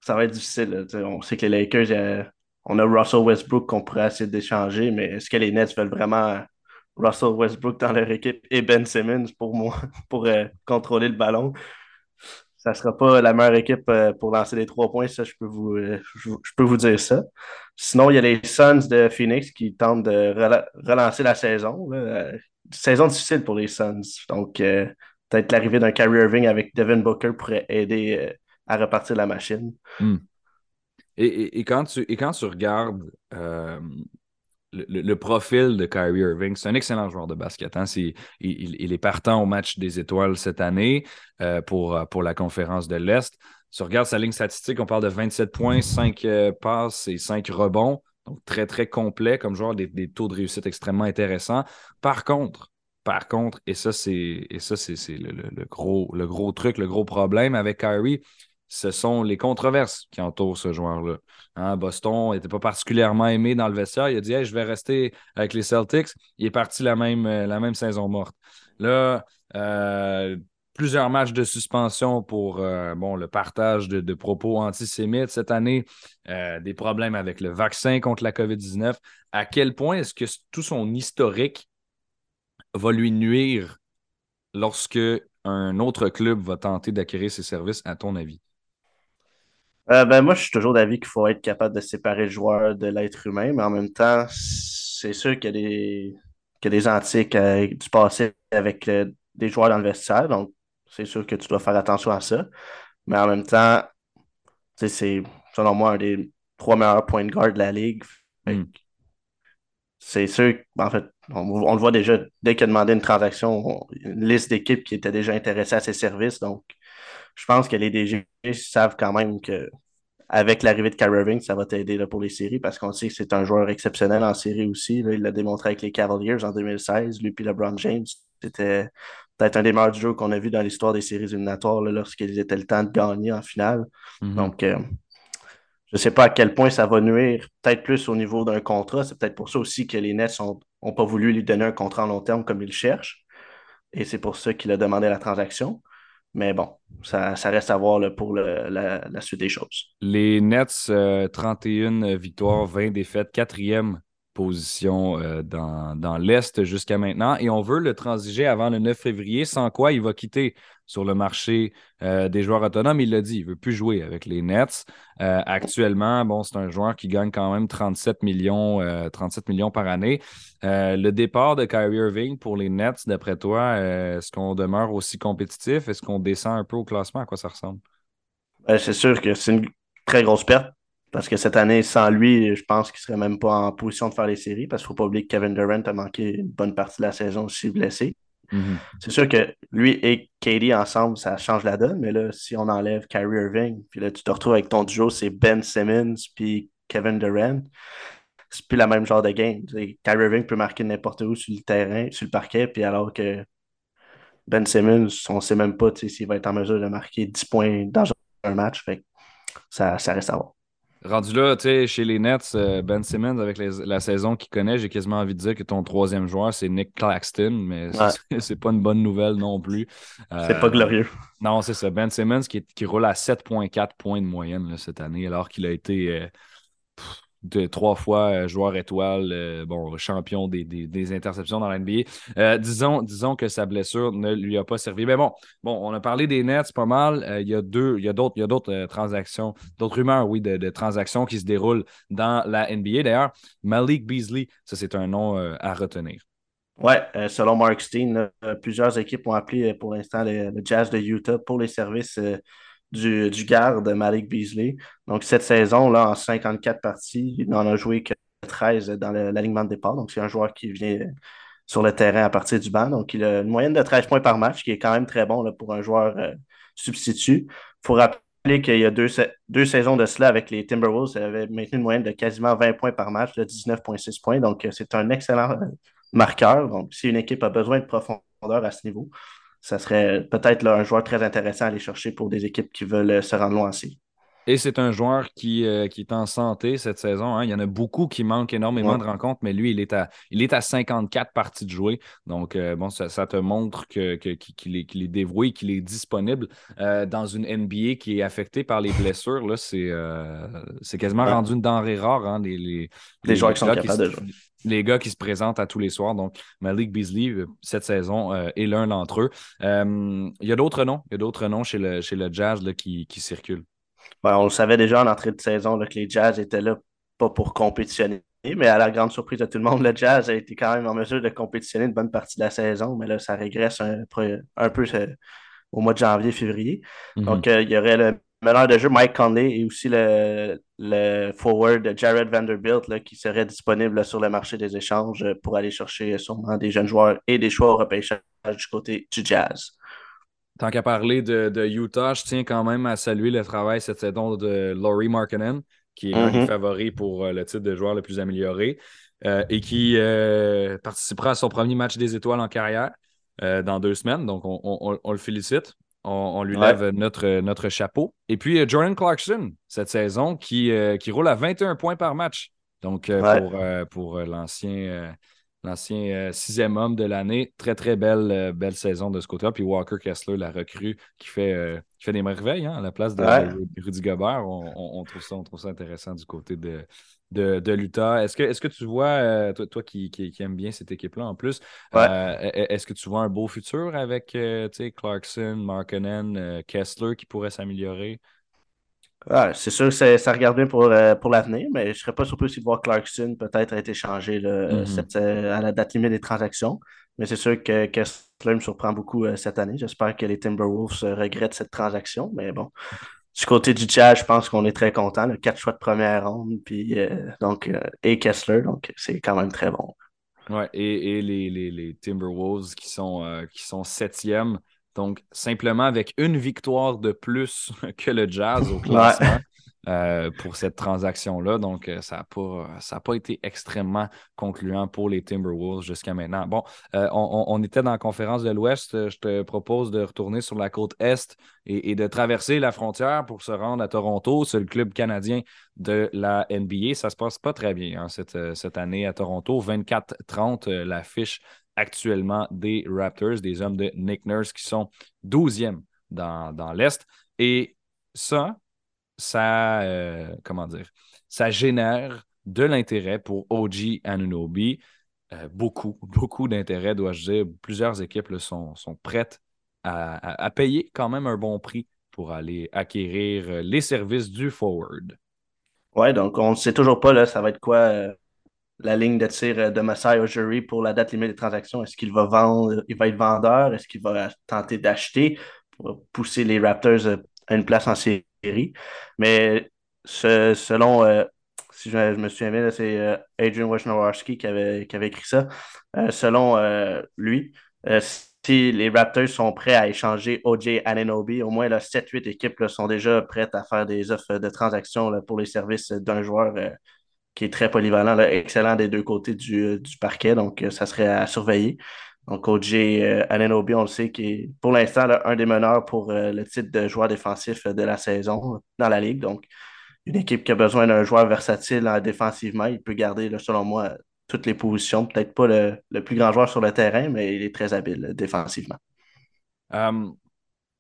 ça va être difficile. on sait que les Lakers, euh, on a Russell Westbrook qu'on pourrait essayer d'échanger, mais est-ce que les Nets veulent vraiment Russell Westbrook dans leur équipe et Ben Simmons pour moi pour euh, contrôler le ballon? Ça ne sera pas la meilleure équipe euh, pour lancer les trois points, ça, je peux vous, je, peux vous dire ça. Sinon, il y a les Suns de Phoenix qui tentent de relancer la saison. Saison difficile pour les Suns. Donc, peut-être l'arrivée d'un Kyrie Irving avec Devin Booker pourrait aider à repartir la machine.
Hmm. Et, quand tu, et quand tu regardes euh, le, profil de Kyrie Irving, c'est un excellent joueur de basket. Hein? il, est partant au match des étoiles cette année euh, pour, pour la conférence de l'Est. Tu regardes sa ligne statistique, on parle de 27 points, 5 euh, passes et 5 rebonds. Donc très, très complet comme joueur, des, des taux de réussite extrêmement intéressants. Par contre, par contre, et ça, c'est, ça, c'est, le, gros, le gros truc, le gros problème avec Kyrie, ce sont les controverses qui entourent ce joueur-là. Hein, Boston n'était pas particulièrement aimé dans le vestiaire. Il a dit Je vais rester avec les Celtics. Il est parti la même, euh, saison morte. Là, euh, plusieurs matchs de suspension pour euh, le partage de, propos antisémites cette année, des problèmes avec le vaccin contre la COVID-19. À quel point est-ce que tout son historique va lui nuire lorsque un autre club va tenter d'acquérir ses services, à ton avis?
Euh, ben, moi, je suis toujours d'avis qu'il faut être capable de séparer le joueur de l'être humain, mais en même temps, c'est sûr qu'il y a des, qu'il y a des antiques euh, du passé avec euh, des joueurs dans le vestiaire, donc c'est sûr que tu dois faire attention à ça. Mais en même temps, c'est selon moi un des trois meilleurs points de garde de la ligue. Hmm. C'est sûr, en fait, on, le voit déjà, dès qu'il a demandé une transaction, une liste d'équipes qui étaient déjà intéressées à ses services, donc je pense que les DG savent quand même que avec l'arrivée de Kyrie Irving, ça va t'aider pour les séries parce qu'on sait que c'est un joueur exceptionnel en série aussi. il l'a démontré avec les Cavaliers en 2016. Lui puis LeBron James, c'était peut-être un des meilleurs jeux qu'on a vu dans l'histoire des séries éliminatoires lorsqu'ils étaient le temps de gagner en finale. Mm-hmm. Donc, euh, je ne sais pas à quel point ça va nuire, peut-être plus au niveau d'un contrat. C'est peut-être pour ça aussi que les Nets n'ont pas voulu lui donner un contrat en long terme comme il cherche. Et c'est pour ça qu'il a demandé la transaction. Mais bon, ça, reste à voir pour la, suite des choses.
Les Nets, 31 euh, victoires, 20 défaites, quatrième position euh, dans, dans l'Est jusqu'à maintenant. Et on veut le transiger avant le 9 février, sans quoi il va quitter sur le marché euh, des joueurs autonomes. Il l'a dit, il ne veut plus jouer avec les Nets. Euh, actuellement, bon, c'est un joueur qui gagne quand même 37 millions, 37 millions par année. le départ de Kyrie Irving pour les Nets, d'après toi, est-ce qu'on demeure aussi compétitif? Est-ce qu'on descend un peu au classement? À quoi ça ressemble?
c'est sûr que c'est une très grosse perte parce que cette année, sans lui, je pense qu'il ne serait même pas en position de faire les séries parce qu'il ne faut pas oublier que Kevin Durant a manqué une bonne partie de la saison aussi blessé. Mm-hmm. C'est sûr que lui et Katie ensemble, ça change la donne, mais là, si on enlève Kyrie Irving, puis là, tu te retrouves avec ton duo, c'est Ben Simmons puis Kevin Durant, c'est plus la même genre de game. Kyrie Irving peut marquer n'importe où sur le terrain, sur le parquet, puis alors que Ben Simmons, on ne sait même pas s'il va être en mesure de marquer 10 points dans un match. Fait ça, ça reste à voir.
Rendu là, tu sais, chez les Nets, euh, Ben Simmons, avec la saison qu'il connaît, j'ai quasiment envie de dire que ton troisième joueur, c'est Nick Claxton, mais c'est pas une bonne nouvelle non plus.
c'est pas euh, glorieux.
Non, c'est ça. Ben Simmons qui, qui roule à 7,4 points de moyenne cette année, alors qu'il a été euh, de trois fois euh, joueur étoile, euh, bon, champion des, interceptions dans la NBA. Euh, disons, disons que sa blessure ne lui a pas servi. Mais bon, bon on a parlé des Nets pas mal. il y a deux, il y a d'autres, transactions, d'autres rumeurs, oui, de, transactions qui se déroulent dans la NBA. D'ailleurs, Malik Beasley, ça c'est un nom à retenir.
Oui, selon Mark Steen, plusieurs équipes ont appelé pour l'instant le, Jazz de Utah pour les services du, du garde Malik Beasley. Donc, cette saison, là, en 54 parties, il n'en a joué que 13 dans l'alignement de départ. Donc, c'est un joueur qui vient sur le terrain à partir du banc. Donc, il a une moyenne de 13 points par match, qui est quand même très bon là, pour un joueur euh, substitut. Il faut rappeler qu'il y a deux, deux, saisons de cela avec les Timberwolves, il avait maintenu une moyenne de quasiment 20 points par match, de 19,6 points. Donc, euh, c'est un excellent euh, marqueur. Donc, si une équipe a besoin de profondeur à ce niveau, ça serait peut-être un joueur très intéressant à aller chercher pour des équipes qui veulent euh, se rendre loin aussi.
Et c'est un joueur qui, euh, qui, est en santé cette saison. Hein. Il y en a beaucoup qui manquent énormément de rencontres, mais lui, il est, à, il est à 54 parties de jouer. Donc, euh, bon, ça, te montre qu'il que, est, est, dévoué, qu'il est disponible dans une NBA qui est affectée par les blessures. Là, c'est, quasiment rendu une denrée rare. Hein, les,
les, joueurs qui sont capables de jouer
les gars qui se présentent à tous les soirs. Donc, Malik Beasley, euh, cette saison, euh, est l'un d'entre eux. Euh, il y a d'autres noms? Il y a d'autres noms chez le, chez le Jazz qui, qui, circulent?
Ben, on le savait déjà en entrée de saison que les Jazz étaient là pas pour compétitionner, mais à la grande surprise de tout le monde, le Jazz a été quand même en mesure de compétitionner une bonne partie de la saison, mais là, ça régresse un, peu au mois de janvier, février. Mm-hmm. Donc, il y aurait le meneur de jeu Mike Conley et aussi le, le forward Jared Vanderbilt là, qui serait disponible sur le marché des échanges pour aller chercher sûrement des jeunes joueurs et des choix au repêchage du côté du Jazz.
Tant qu'à parler de, Utah, je tiens quand même à saluer le travail cette saison de Laurie Markkinen, qui est un des mm-hmm. favoris pour euh, le titre de joueur le plus amélioré euh, et qui euh, participera à son premier match des étoiles en carrière dans deux semaines. Donc, on le félicite. On, lui lève notre, notre chapeau. Et puis, euh, Jordan Clarkson, cette saison, qui, euh, qui roule à 21 points par match. Donc, euh, pour, pour l'ancien l'ancien sixième homme de l'année. Très, très belle, belle saison de ce côté-là. Puis Walker Kessler, la recrue, qui fait, fait des merveilles hein, à la place de, Rudy Gobert. On, trouve ça, on trouve ça intéressant du côté de, de, l'Utah. Est-ce que, est que tu vois, euh, toi, qui, qui, aimes bien cette équipe-là en plus, euh, est-ce que tu vois un beau futur avec euh, Clarkson, Markkanen, Kessler qui pourrait s'améliorer?
c'est sûr que ça regarde bien pour, pour l'avenir, mais je ne serais pas surpris de voir Clarkson peut-être être échangé mm-hmm. à la date limite des transactions. Mais c'est sûr que Kessler me surprend beaucoup cette année. J'espère que les Timberwolves regrettent cette transaction, mais bon, du côté du Jazz, je pense qu'on est très content. Le quatre choix de première ronde, puis euh, donc, euh, et Kessler, donc c'est quand même très bon.
Ouais, et, les, les, Timberwolves qui sont, euh, qui sont septièmes, donc simplement avec une victoire de plus que le Jazz au classement. Euh, pour cette transaction-là. Donc, euh, ça n'a pas, pas été extrêmement concluant pour les Timberwolves jusqu'à maintenant. Bon, euh, on, était dans la conférence de l'Ouest. Je te propose de retourner sur la côte Est et, de traverser la frontière pour se rendre à Toronto. C'est le club canadien de la NBA. Ça se passe pas très bien hein, cette, cette, année à Toronto. 24-30, l'affiche actuellement des Raptors, des hommes de Nick Nurse qui sont 12e dans, dans l'Est. Et ça, ça, euh, comment dire, ça génère de l'intérêt pour OG Anunobi. beaucoup, beaucoup d'intérêt, dois-je dire. Plusieurs équipes sont, prêtes à, payer quand même un bon prix pour aller acquérir les services du forward.
Ouais, donc on ne sait toujours pas, là, ça va être quoi la ligne de tir de Masai Ujiri pour la date limite des transactions. Est-ce qu'il va vendre, il va être vendeur? Est-ce qu'il va tenter d'acheter pour pousser les Raptors à une place en série? Mais selon, euh, si je, me souviens bien, c'est euh, Adrian Wojnarowski qui avait, qui avait écrit ça. Euh, selon lui, si les Raptors sont prêts à échanger OJ Ananobi, au moins 7-8 équipes sont déjà prêtes à faire des offres de transactions pour les services d'un joueur qui est très polyvalent, excellent des deux côtés du, euh, parquet. Donc, ça serait à surveiller. Donc, OJ euh, Ananobi, on le sait, qui est pour l'instant un des meneurs pour le titre de joueur défensif de la saison dans la Ligue. Donc, une équipe qui a besoin d'un joueur versatile défensivement, il peut garder, selon moi, toutes les positions. Peut-être pas le, plus grand joueur sur le terrain, mais il est très habile défensivement.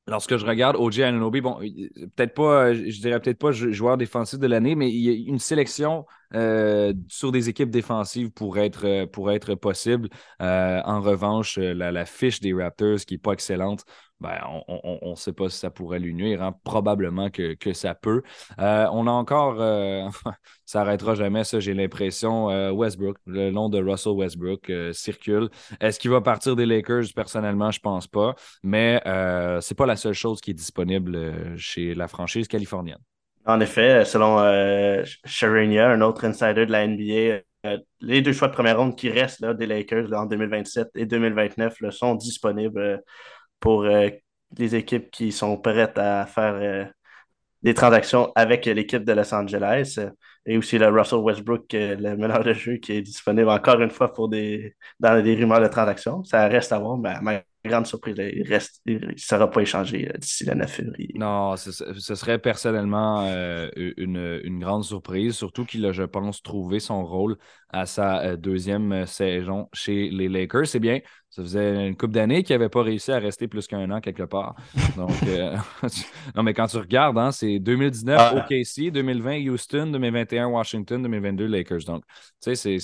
Lorsque je regarde OJ Ananobi, bon, peut-être pas, je dirais peut-être pas joueur défensif de l'année, mais il y a une sélection euh, sur des équipes défensives pour être, euh, possible. Euh, en revanche, la, fiche des Raptors qui n'est pas excellente, ben, on ne sait pas si ça pourrait lui nuire. Hein. Probablement que, ça peut. on a encore, ça n'arrêtera jamais, ça, j'ai l'impression. Westbrook, le nom de Russell Westbrook circule. Est-ce qu'il va partir des Lakers? Personnellement, je ne pense pas. Mais ce n'est pas la seule chose qui est disponible chez la franchise californienne.
En effet, selon euh, un autre insider de la NBA, euh, les deux choix de première ronde qui restent là, des Lakers en 2027 et 2029 sont disponibles euh, pour euh, les équipes qui sont prêtes à faire des transactions avec l'équipe de Los Angeles. Et aussi le Russell Westbrook, le meneur de jeu, qui est disponible encore une fois pour des, dans des rumeurs de transactions. Ça reste à voir, mais grande surprise. Il reste, il ne sera pas échangé euh, d'ici le 9 février.
Non, ce, serait personnellement euh, une, une, grande surprise, surtout qu'il a, je pense, trouvé son rôle à sa euh, deuxième saison chez les Lakers. C'est bien, ça faisait une couple d'années qu'il n'avait pas réussi à rester plus qu'un an quelque part. Donc, non, mais quand tu regardes, hein, c'est 2019 ah. OKC, 2020 Houston, 2021 Washington, 2022 Lakers. Donc, tu sais,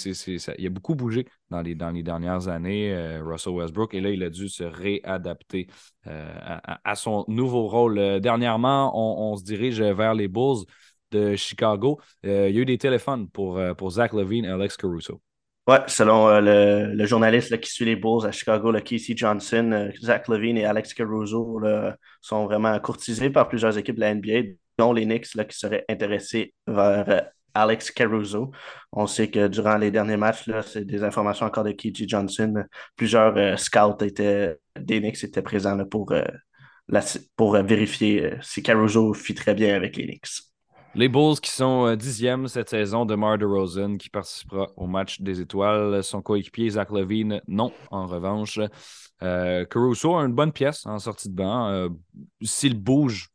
il a beaucoup bougé dans les, dans les dernières années, Russell Westbrook. Et là, il a dû se réadapter euh, à, son nouveau rôle. Euh, dernièrement, on, se dirige vers les Bulls de Chicago. Euh, il y a eu des téléphones pour, pour Zach Levine et Alex Caruso.
Oui, selon le, journaliste qui suit les Bulls à Chicago, le Casey Johnson, Zach Levine et Alex Caruso sont vraiment courtisés par plusieurs équipes de la NBA, dont les Knicks qui seraient intéressés vers Alex Caruso. On sait que durant les derniers matchs, c'est des informations encore de Kiji Johnson. Plusieurs euh, scouts étaient, des Knicks étaient présents pour, euh, pour vérifier euh, si Caruso fit très bien avec les Knicks.
Les Bulls qui sont dixièmes cette saison de Mar Rosen qui participera au match des étoiles. Son coéquipier Zach Levine, non, en revanche. Caruso a une bonne pièce en sortie de banc. S'il bouge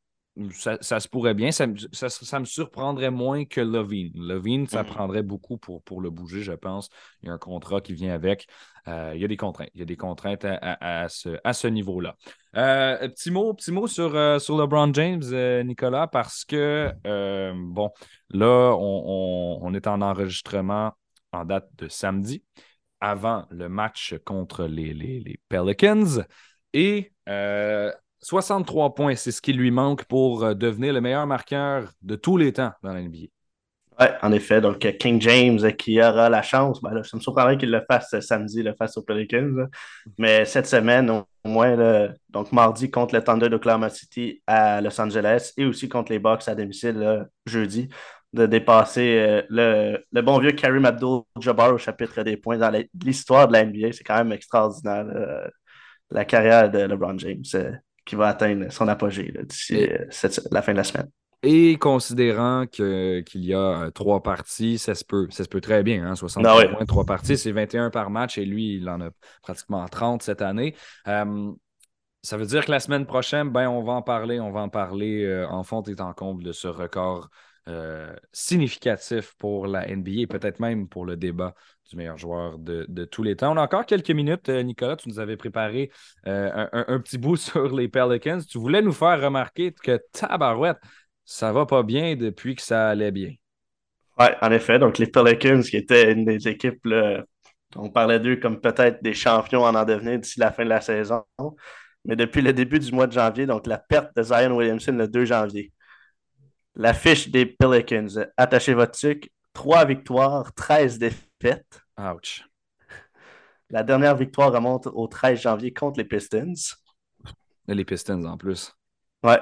ça, se pourrait bien. Ça, me surprendrait moins que Levine. Levine, ça mm. prendrait beaucoup pour, pour le bouger, je pense. Il y a un contrat qui vient avec. Euh, il y a des contraintes. Il y a des contraintes à, ce, à ce niveau-là. Euh, petit mot, petit mot sur, euh, sur LeBron James, Nicolas, parce que, bon, là, on, est en enregistrement en date de samedi, avant le match contre les, les, les Pelicans. Et 63 points, c'est ce qui lui manque pour euh, devenir le meilleur marqueur de tous les temps dans la NBA.
Oui, en effet. Donc, euh, King James euh, qui aura la chance, ben ça me surprendrait qu'il le fasse samedi, le fasse aux Pelicans. Mais cette semaine, au moins, donc mardi contre le Thunder d'Oklahoma City à Los Angeles et aussi contre les Bucks à domicile jeudi, de dépasser le, bon vieux Karim Abdul-Jabbar au chapitre des points dans l'histoire de la NBA. C'est quand même extraordinaire, la carrière de LeBron James qui va atteindre son apogée d'ici euh, la fin de la semaine.
Et considérant qu'il y a euh, trois parties, ça se peut, ça se peut très bien. Hein? 60 ah points, trois parties, c'est 21 par match et lui, il en a pratiquement 30 cette année. Euh, ça veut dire que la semaine prochaine, ben, on va en parler, on va en parler en fond et en comble de ce record euh, significatif pour la NBA, peut-être même pour le débat du meilleur joueur de, tous les temps. On a encore quelques minutes, euh, Nicolas. Tu nous avais préparé euh, un, petit bout sur les Pelicans. Tu voulais nous faire remarquer que tabarouette, ça va pas bien depuis que ça allait bien.
Oui, en effet. Donc, les Pelicans, qui étaient une des équipes, on parlait d'eux comme peut-être des champions en en devenir d'ici la fin de la saison. Mais depuis le début du mois de janvier, donc la perte de Zion Williamson le 2 janvier, la fiche des Pelicans, attachez votre truc, 3 victoires, 13 défaites.
Ouch.
La dernière victoire remonte au 13 janvier contre les Pistons.
Les Pistons en plus.
Ouais,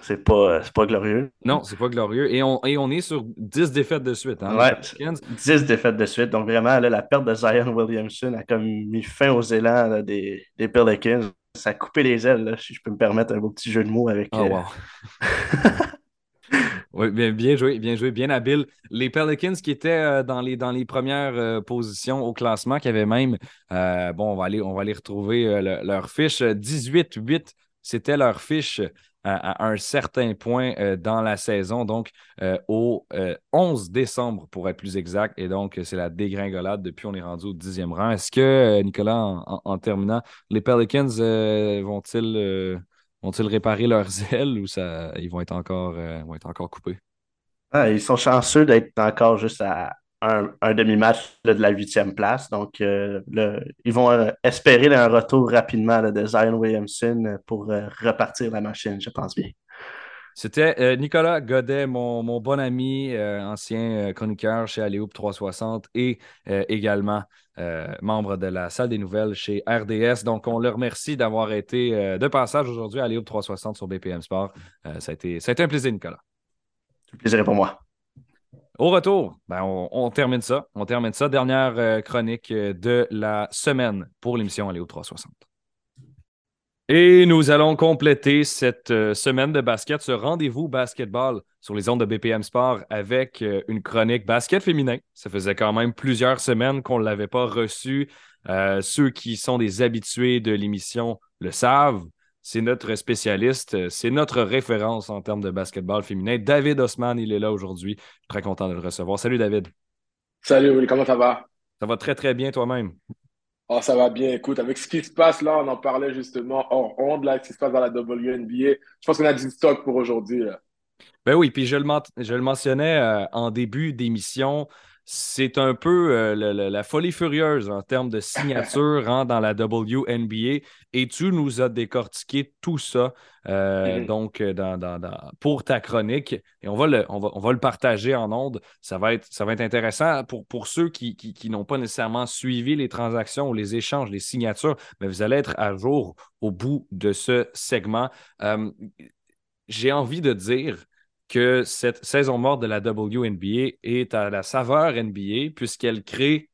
c'est pas, pas glorieux.
Non, c'est pas glorieux. Et on, et on est sur 10 défaites de suite. Hein,
ouais, 10 défaites de suite. Donc vraiment, la perte de Zion Williamson a comme mis fin aux élans des, des Pelicans. Ça a coupé les ailes, si je peux me permettre un beau petit jeu de mots avec.
Oh, wow. oui, bien, joué, bien joué, bien habile. Les Pelicans qui étaient euh, dans, les, dans les premières euh, positions au classement, qui avaient même, euh, bon, on va aller, on va aller retrouver leur fiche. 18-8, c'était leur fiche à, un certain point dans la saison, donc au 11 euh, décembre pour être plus exact. Et donc, c'est la dégringolade. Depuis, on est rendu au dixième rang. Est-ce que, Nicolas, en, terminant, les Pelicans vont-ils vont-ils réparer leurs ailes ou ça, ils vont être encore, vont être encore coupés?
Ah, ils sont chanceux d'être encore juste à un, demi-match de la huitième place. Donc, euh, ils vont euh, espérer un retour rapidement de Zion Williamson pour euh, repartir la machine, je pense bien.
C'était Nicolas Godet, mon, bon ami, ancien chroniqueur chez Aléoupe 360 et également membre de la salle des nouvelles chez RDS. Donc, on le remercie d'avoir été de passage aujourd'hui à Aléoupe 360 sur BPM Sport. ça, a été, ça a été un plaisir, Nicolas.
Le plaisir est pour moi.
Au retour, ben on, termine ça. On termine ça. Dernière euh, chronique euh, de la semaine pour l'émission Aller 360. Et nous allons compléter cette euh, semaine de basket, ce rendez-vous basketball sur les ondes de BPM Sport avec une chronique basket féminin. Ça faisait quand même plusieurs semaines qu'on ne l'avait pas reçu. ceux qui sont des habitués de l'émission le savent c'est notre spécialiste, euh, c'est notre référence en termes de basketball féminin. David Osman, il est là aujourd'hui. Je suis très content de le recevoir. Salut David.
Salut comment ça va?
Ça va très très bien toi-même?
Oh, ça va bien. Écoute, avec ce qui se passe là, on en parlait justement hors onde, là, ce qui se passe dans la WNBA. Je pense qu'on a du stock pour aujourd'hui.
Ben oui, puis je le, mentionnais euh, en début d'émission c'est un peu euh, la, folie furieuse en termes de signature hein, dans la WNBA. Et tu nous as décortiqué tout ça euh, mm-hmm. donc euh, pour ta chronique. Et on va le, on va, le partager en ondes. Ça va être, ça va être intéressant pour, pour ceux qui, n'ont pas nécessairement suivi les transactions ou les échanges, les signatures, mais vous allez être à jour au bout de ce segment. J'ai envie de dire que cette saison morte de la WNBA est à la saveur NBA puisqu'elle crée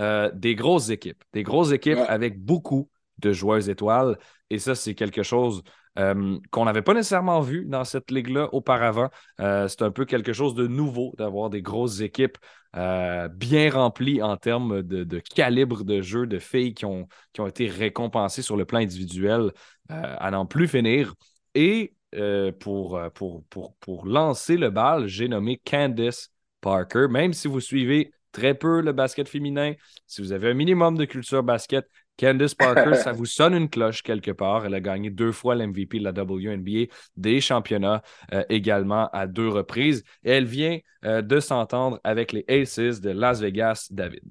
euh, des grosses équipes, des grosses équipes avec beaucoup de joueuses étoiles. Et ça, c'est quelque chose euh, qu'on n'avait pas nécessairement vu dans cette ligue-là auparavant. Euh, c'est un peu quelque chose de nouveau d'avoir des grosses équipes bien remplies en termes de, calibre de jeu, de filles qui ont, qui ont été récompensées sur le plan individuel à n'en plus finir. Et euh, pour, euh, pour, pour, pour, lancer le bal, j'ai nommé Candice Parker. Même si vous suivez très peu le basket féminin, si vous avez un minimum de culture basket, Candice Parker, ça vous sonne une cloche quelque part. Elle a gagné deux fois l'MVP de la WNBA, des championnats euh, également à deux reprises. Et elle vient de s'entendre avec les Aces de Las Vegas, David.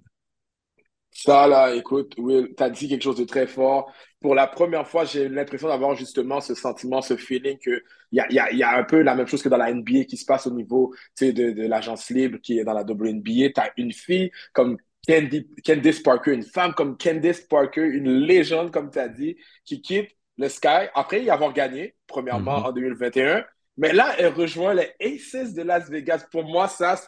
Ça, là, écoute, Will, tu as dit quelque chose de très fort. Pour la première fois, j'ai l'impression d'avoir justement ce sentiment, ce feeling qu'il y a, y, a, y a un peu la même chose que dans la NBA qui se passe au niveau de, de l'agence libre qui est dans la WNBA. Tu as une fille comme Candy, Candice Parker, une femme comme Candice Parker, une légende, comme tu as dit, qui quitte le Sky après y avoir gagné, premièrement mm-hmm. en 2021. Mais là, elle rejoint les Aces de Las Vegas. Pour moi, ça,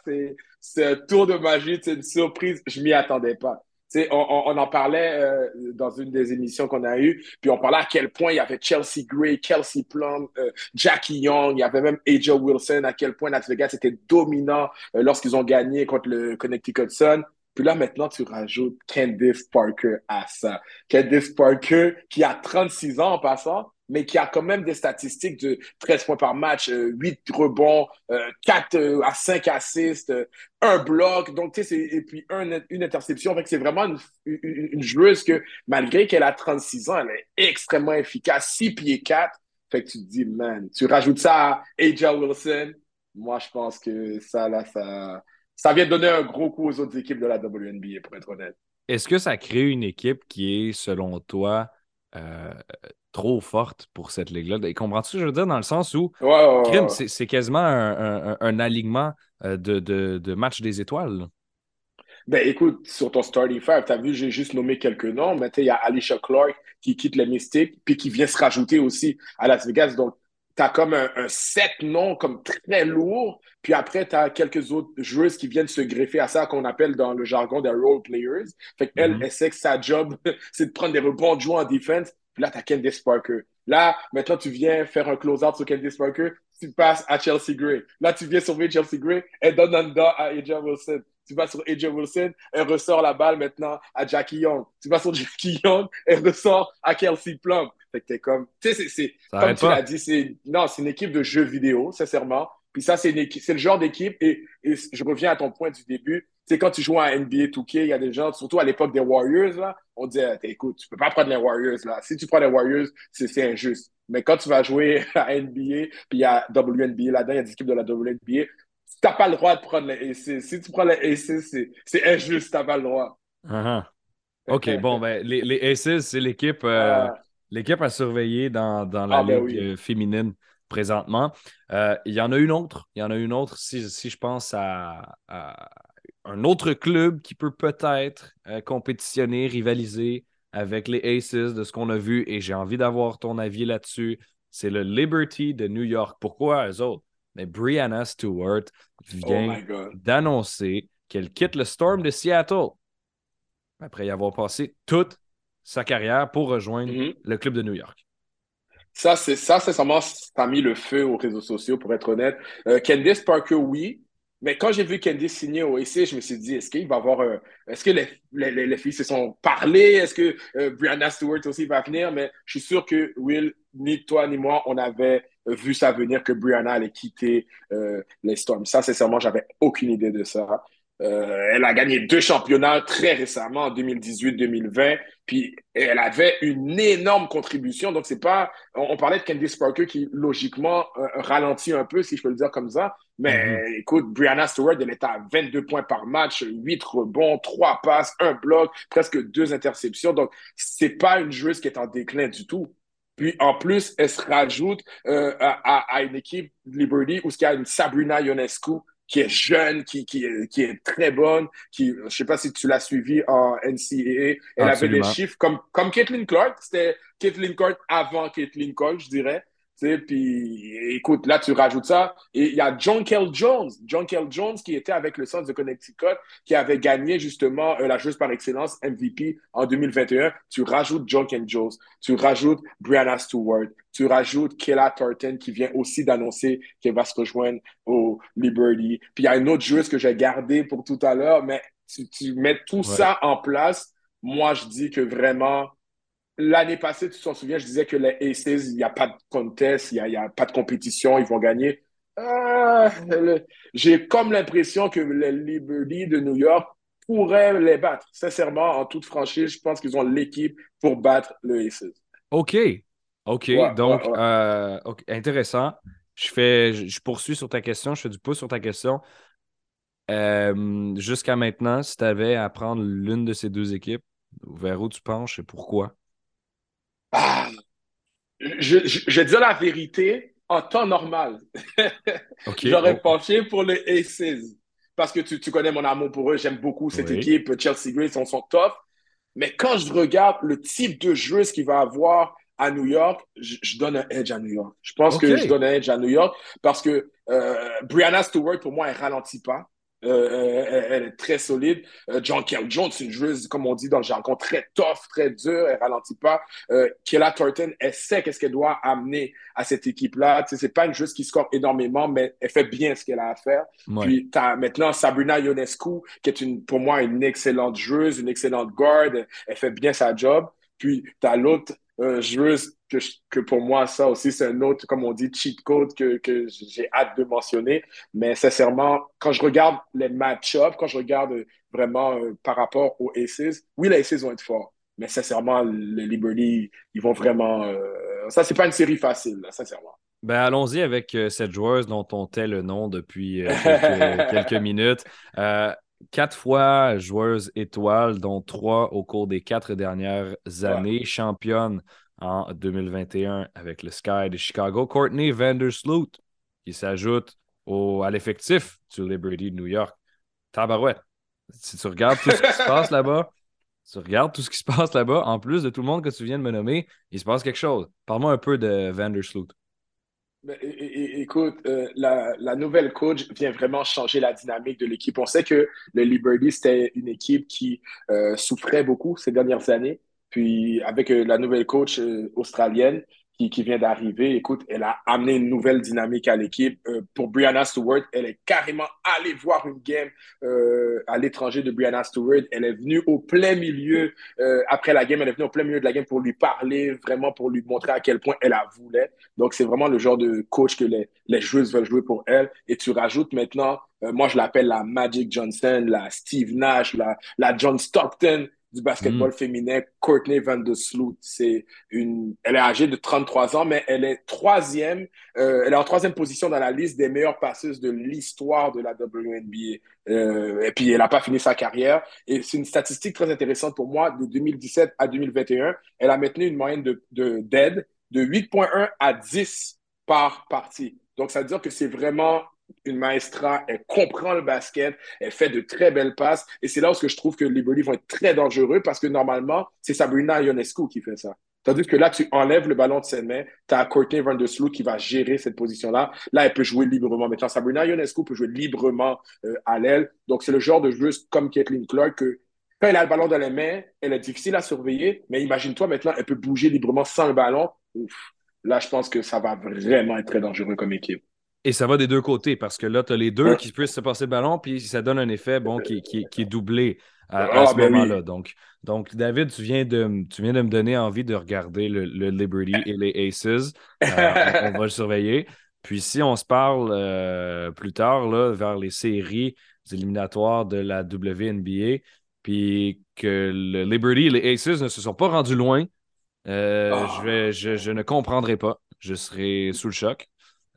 c'est un tour de magie, c'est une surprise. Je m'y attendais pas. On, on, en parlait euh, dans une des émissions qu'on a eues, puis on parlait à quel point il y avait Chelsea Gray, Kelsey Plum, euh, Jackie Young, il y avait même AJ Wilson, à quel point Las Vegas était dominant euh, lorsqu'ils ont gagné contre le Connecticut Sun. Puis là, maintenant, tu rajoutes Candice Parker à ça. Candice Parker, qui a 36 ans en passant, mais qui a quand même des statistiques de 13 points par match, 8 euh, rebonds, 4 euh, euh, à 5 assists, un bloc, donc tu sais, et puis une interception. Fait c'est vraiment une, joueuse que, malgré qu'elle a 36 ans, elle est extrêmement efficace, 6 pieds 4. Fait que tu te dis, man, tu rajoutes ça à AJ Wilson. Moi, je pense que ça, là, ça, ça vient donner un gros coup aux autres équipes de la WNBA, pour être honnête.
Est-ce que ça crée une équipe qui est, selon toi, trop forte pour cette ligue-là? Comprends-tu ce que je veux dire dans le sens où c'est quasiment un, alignement euh, de, de, match des étoiles?
Ben écoute, sur ton starting five, tu as vu, j'ai juste nommé quelques noms, mais il y a Alicia Clark qui quitte les Mystics, puis qui vient se rajouter aussi à Las Vegas. Donc, tu as comme un, un, set nom comme très lourd, puis après, tu as quelques autres joueuses qui viennent se greffer à ça, qu'on appelle dans le jargon des role players. Fait qu'elle, mm -hmm. elle sait que sa job, c'est de prendre des rebonds, de jouer en défense. Puis là, tu as Candice Parker. Là, maintenant, tu viens faire un close-out sur Candice Parker, tu passes à Chelsea Gray. Là, tu viens sauver Chelsea Gray, elle donne un dos à Adrian Wilson tu vas sur AJ Wilson, elle ressort la balle maintenant à Jackie Young. Tu vas sur Jackie Young, elle ressort à Kelsey Plum. Fait que t'es comme, tu sais, c'est, comme tu l'as dit, c'est, non, c'est une équipe de jeux vidéo, sincèrement. Puis ça, c'est, c'est le genre d'équipe, et, et je reviens à ton point du début, c'est quand tu joues à NBA 2K, il y a des gens, surtout à l'époque des Warriors, là, on disait, écoute, tu peux pas prendre les Warriors, là. Si tu prends les Warriors, c'est injuste. Mais quand tu vas jouer à NBA, puis il y a WNBA là-dedans, il y a des équipes de la WNBA, tu n'as pas le droit de prendre les AC. Si tu prends les AC, c'est injuste, tu n'as pas le droit.
Uh-huh. OK, bon, ben, les, les Aces, c'est l'équipe euh, l'équipe à surveiller dans, dans la ah, ben ligue euh, féminine présentement. Euh, il y en a une autre. Il y en a une autre si, si je pense à, un autre club qui peut peut-être compétitionner, rivaliser avec les Aces de ce qu'on a vu. Et j'ai envie d'avoir ton avis là-dessus. C'est le Liberty de New York. Pourquoi eux autres? mais Brianna Stewart vient oh d'annoncer qu'elle quitte le Storm de Seattle après y avoir passé toute sa carrière pour rejoindre mm-hmm. le club de New York.
Ça, c'est ça, c'est ça a mis le feu aux réseaux sociaux, pour être honnête. Euh, Candice Parker, oui. Mais quand j'ai vu Candice signer au AC, je me suis dit, est-ce qu'il va avoir. est-ce que les, les, les, filles se sont parlé? Est-ce que euh, Brianna Stewart aussi va venir? Mais je suis sûr que Will, ni toi ni moi, on avait vu ça venir que Brianna allait quitter euh, les Storms. Ça, sincèrement, j'avais aucune idée de ça. Euh, elle a gagné deux championnats très récemment, en 2018-2020, puis elle avait une énorme contribution. Donc, c'est pas. On, parlait de Candice Parker qui, logiquement, ralentit un peu, si je peux le dire comme ça. Mais mm-hmm. écoute, Brianna Stewart, elle était à 22 points par match, 8 rebonds, 3 passes, un bloc, presque deux interceptions. Donc, c'est pas une joueuse qui est en déclin du tout. Puis en plus, elle se rajoute euh, à, à, une équipe Liberty où il y a une Sabrina Ionescu qui est jeune, qui, qui, qui est très bonne, qui, je sais pas si tu l'as suivi en NCAA, elle avait des chiffres comme, comme Caitlin Clark, c'était Caitlin Clark avant Caitlin Clark, je dirais puis écoute, là, tu rajoutes ça. Et il y a John Kell Jones. John Kell Jones qui était avec le Centre de Connecticut, qui avait gagné justement euh, la joueuse par excellence MVP en 2021. Tu rajoutes John Kell Jones. Tu rajoutes Brianna Stewart. Tu rajoutes Kayla Thornton qui vient aussi d'annoncer qu'elle va se rejoindre au Liberty. Puis il y a une autre joueuse que j'ai gardée pour tout à l'heure, mais tu, tu mets tout ça en place. Moi, je dis que vraiment, L'année passée, tu t'en souviens, je disais que les Aces, il n'y a pas de contest, il n'y a, pas de compétition, ils vont gagner. Ah, j'ai comme l'impression que les Liberty de New York pourraient les battre. Sincèrement, en toute franchise, je pense qu'ils ont l'équipe pour battre le Aces.
OK. OK. Donc, euh, intéressant. Je, fais, je, poursuis sur ta question, je fais du pouce sur ta question. Euh, jusqu'à maintenant, si tu avais à prendre l'une de ces deux équipes, vers où tu penches et pourquoi?
Ah, je, je, vais dire la vérité, en temps normal, j'aurais penché pour les Aces. Parce que tu, tu, connais mon amour pour eux, j'aime beaucoup cette équipe. Chelsea Grace, ils sont top. Mais quand je regarde le type de joueuse qu'il va avoir à New York, je, donne un edge à New York. Je pense que je donne un edge à New York parce que euh, Brianna Stewart, pour moi, elle ralentit pas. Euh, euh, elle, est très solide. Euh, John Kell Jones, c'est une joueuse, comme on dit dans le jargon, très tough, très dure. Elle ralentit pas. Kayla Thornton, elle sait qu'est-ce qu'elle doit amener à cette équipe-là. Tu sais, c'est pas une joueuse qui score énormément, mais elle fait bien ce qu'elle a à faire. Puis, tu as maintenant Sabrina Ionescu, qui est une, pour moi une excellente joueuse, une excellente guard. Elle fait bien sa job. Puis, tu as l'autre euh, joueuse que, que pour moi, ça aussi, c'est un autre, comme on dit, cheat code que, que j'ai hâte de mentionner. Mais sincèrement, quand je regarde les match-ups, quand je regarde vraiment euh, par rapport aux Aces, oui, les Aces vont être forts. Mais sincèrement, les Liberty, ils vont vraiment. Euh, ça, c'est pas une série facile, sincèrement.
Ben, allons-y avec euh, cette joueuse dont on tait le nom depuis euh, quelques, minutes. Quatre fois joueuse étoile, dont trois au cours des quatre dernières années. Championne en 2021 avec le Sky de Chicago. Courtney Vandersloot, qui s'ajoute à l'effectif du Liberty de New York. Tabarouette. Si tu regardes tout ce qui se passe là-bas, tu regardes tout ce qui se passe là-bas, en plus de tout le monde que tu viens de me nommer, il se passe quelque chose. Parle-moi un peu de Vandersloot.
Écoute, euh, la, nouvelle coach vient vraiment changer la dynamique de l'équipe. On sait que le Liberty, c'était une équipe qui euh, souffrait beaucoup ces dernières années. Puis avec euh, la nouvelle coach australienne, qui, qui vient d'arriver, écoute, elle a amené une nouvelle dynamique à l'équipe. Euh, pour Brianna Stewart, elle est carrément allée voir une game euh, à l'étranger de Brianna Stewart. Elle est venue au plein milieu, euh, après la game, elle est venue au plein milieu de la game pour lui parler, vraiment pour lui montrer à quel point elle la voulait. Donc, c'est vraiment le genre de coach que les, les joueuses veulent jouer pour elle. Et tu rajoutes maintenant, moi, je l'appelle la Magic Johnson, la Steve Nash, la, la John Stockton du basketball mm. féminin, Courtney Van der Sloot. C'est une, elle est âgée de 33 ans, mais elle est troisième, euh, elle est en troisième position dans la liste des meilleures passeuses de l'histoire de la WNBA. Euh, et puis, elle n'a pas fini sa carrière. Et c'est une statistique très intéressante pour moi. De 2017 à 2021, elle a maintenu une moyenne de, de, d'aide de 8.1 à 10 par partie. Donc, ça veut dire que c'est vraiment une maestra, elle comprend le basket, elle fait de très belles passes. Et c'est là où je trouve que les Liberty vont être très dangereux parce que normalement, c'est Sabrina Ionescu qui fait ça. Tandis que là, tu enlèves le ballon de ses mains, tu as Courtney Van Der Sloot qui va gérer cette position-là. Là, elle peut jouer librement. Maintenant, Sabrina Ionescu peut jouer librement euh, à l'aile. Donc, c'est le genre de joueuse comme Kathleen Clark que quand elle a le ballon dans les mains, elle est difficile à surveiller. Mais imagine-toi maintenant, elle peut bouger librement sans le ballon. Ouf. Là, je pense que ça va vraiment être très dangereux comme équipe.
Et ça va des deux côtés parce que là, tu as les deux qui puissent se passer le ballon, puis ça donne un effet bon, qui, est doublé à, ah, ce ben moment-là. Donc, donc, David, tu viens, de, tu viens de me donner envie de regarder le, Liberty et les Aces. Euh, on, va le surveiller. Puis si on se parle euh, plus tard, là, vers les séries éliminatoires de la WNBA, puis que le Liberty et les Aces ne se sont pas rendus loin, euh, ah. je, je ne comprendrai pas. Je serai sous le choc.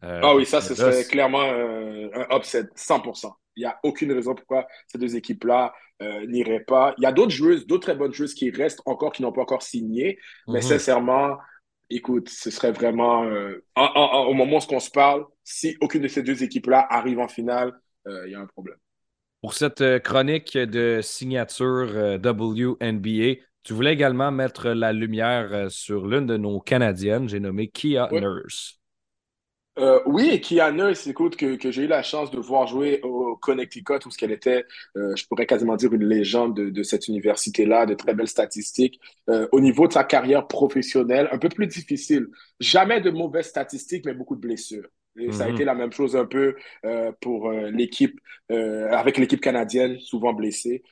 Euh, ah oui, ça, ce serait clairement euh, un upset, 100%. Il n'y a aucune raison pourquoi ces deux équipes-là euh, n'iraient pas. Il y a d'autres joueuses, d'autres très bonnes joueuses qui restent encore, qui n'ont pas encore signé. Mais mhm. sincèrement, écoute, ce serait vraiment, au moment où on se parle, si aucune de ces deux équipes-là arrive en finale, il y a un problème.
Pour cette chronique de signature WNBA, tu voulais également mettre la lumière sur l'une de nos Canadiennes, j'ai nommé Kia Nurse.
Euh, oui, Kia Nurse, écoute, que, que j'ai eu la chance de voir jouer au Connecticut, où ce qu'elle était, euh, je pourrais quasiment dire, une légende de, de cette université-là, de très belles statistiques. Euh, au niveau de sa carrière professionnelle, un peu plus difficile. Jamais de mauvaises statistiques, mais beaucoup de blessures. Et ça a mhm. été la même chose un peu pour l'équipe, avec l'équipe canadienne, souvent blessée.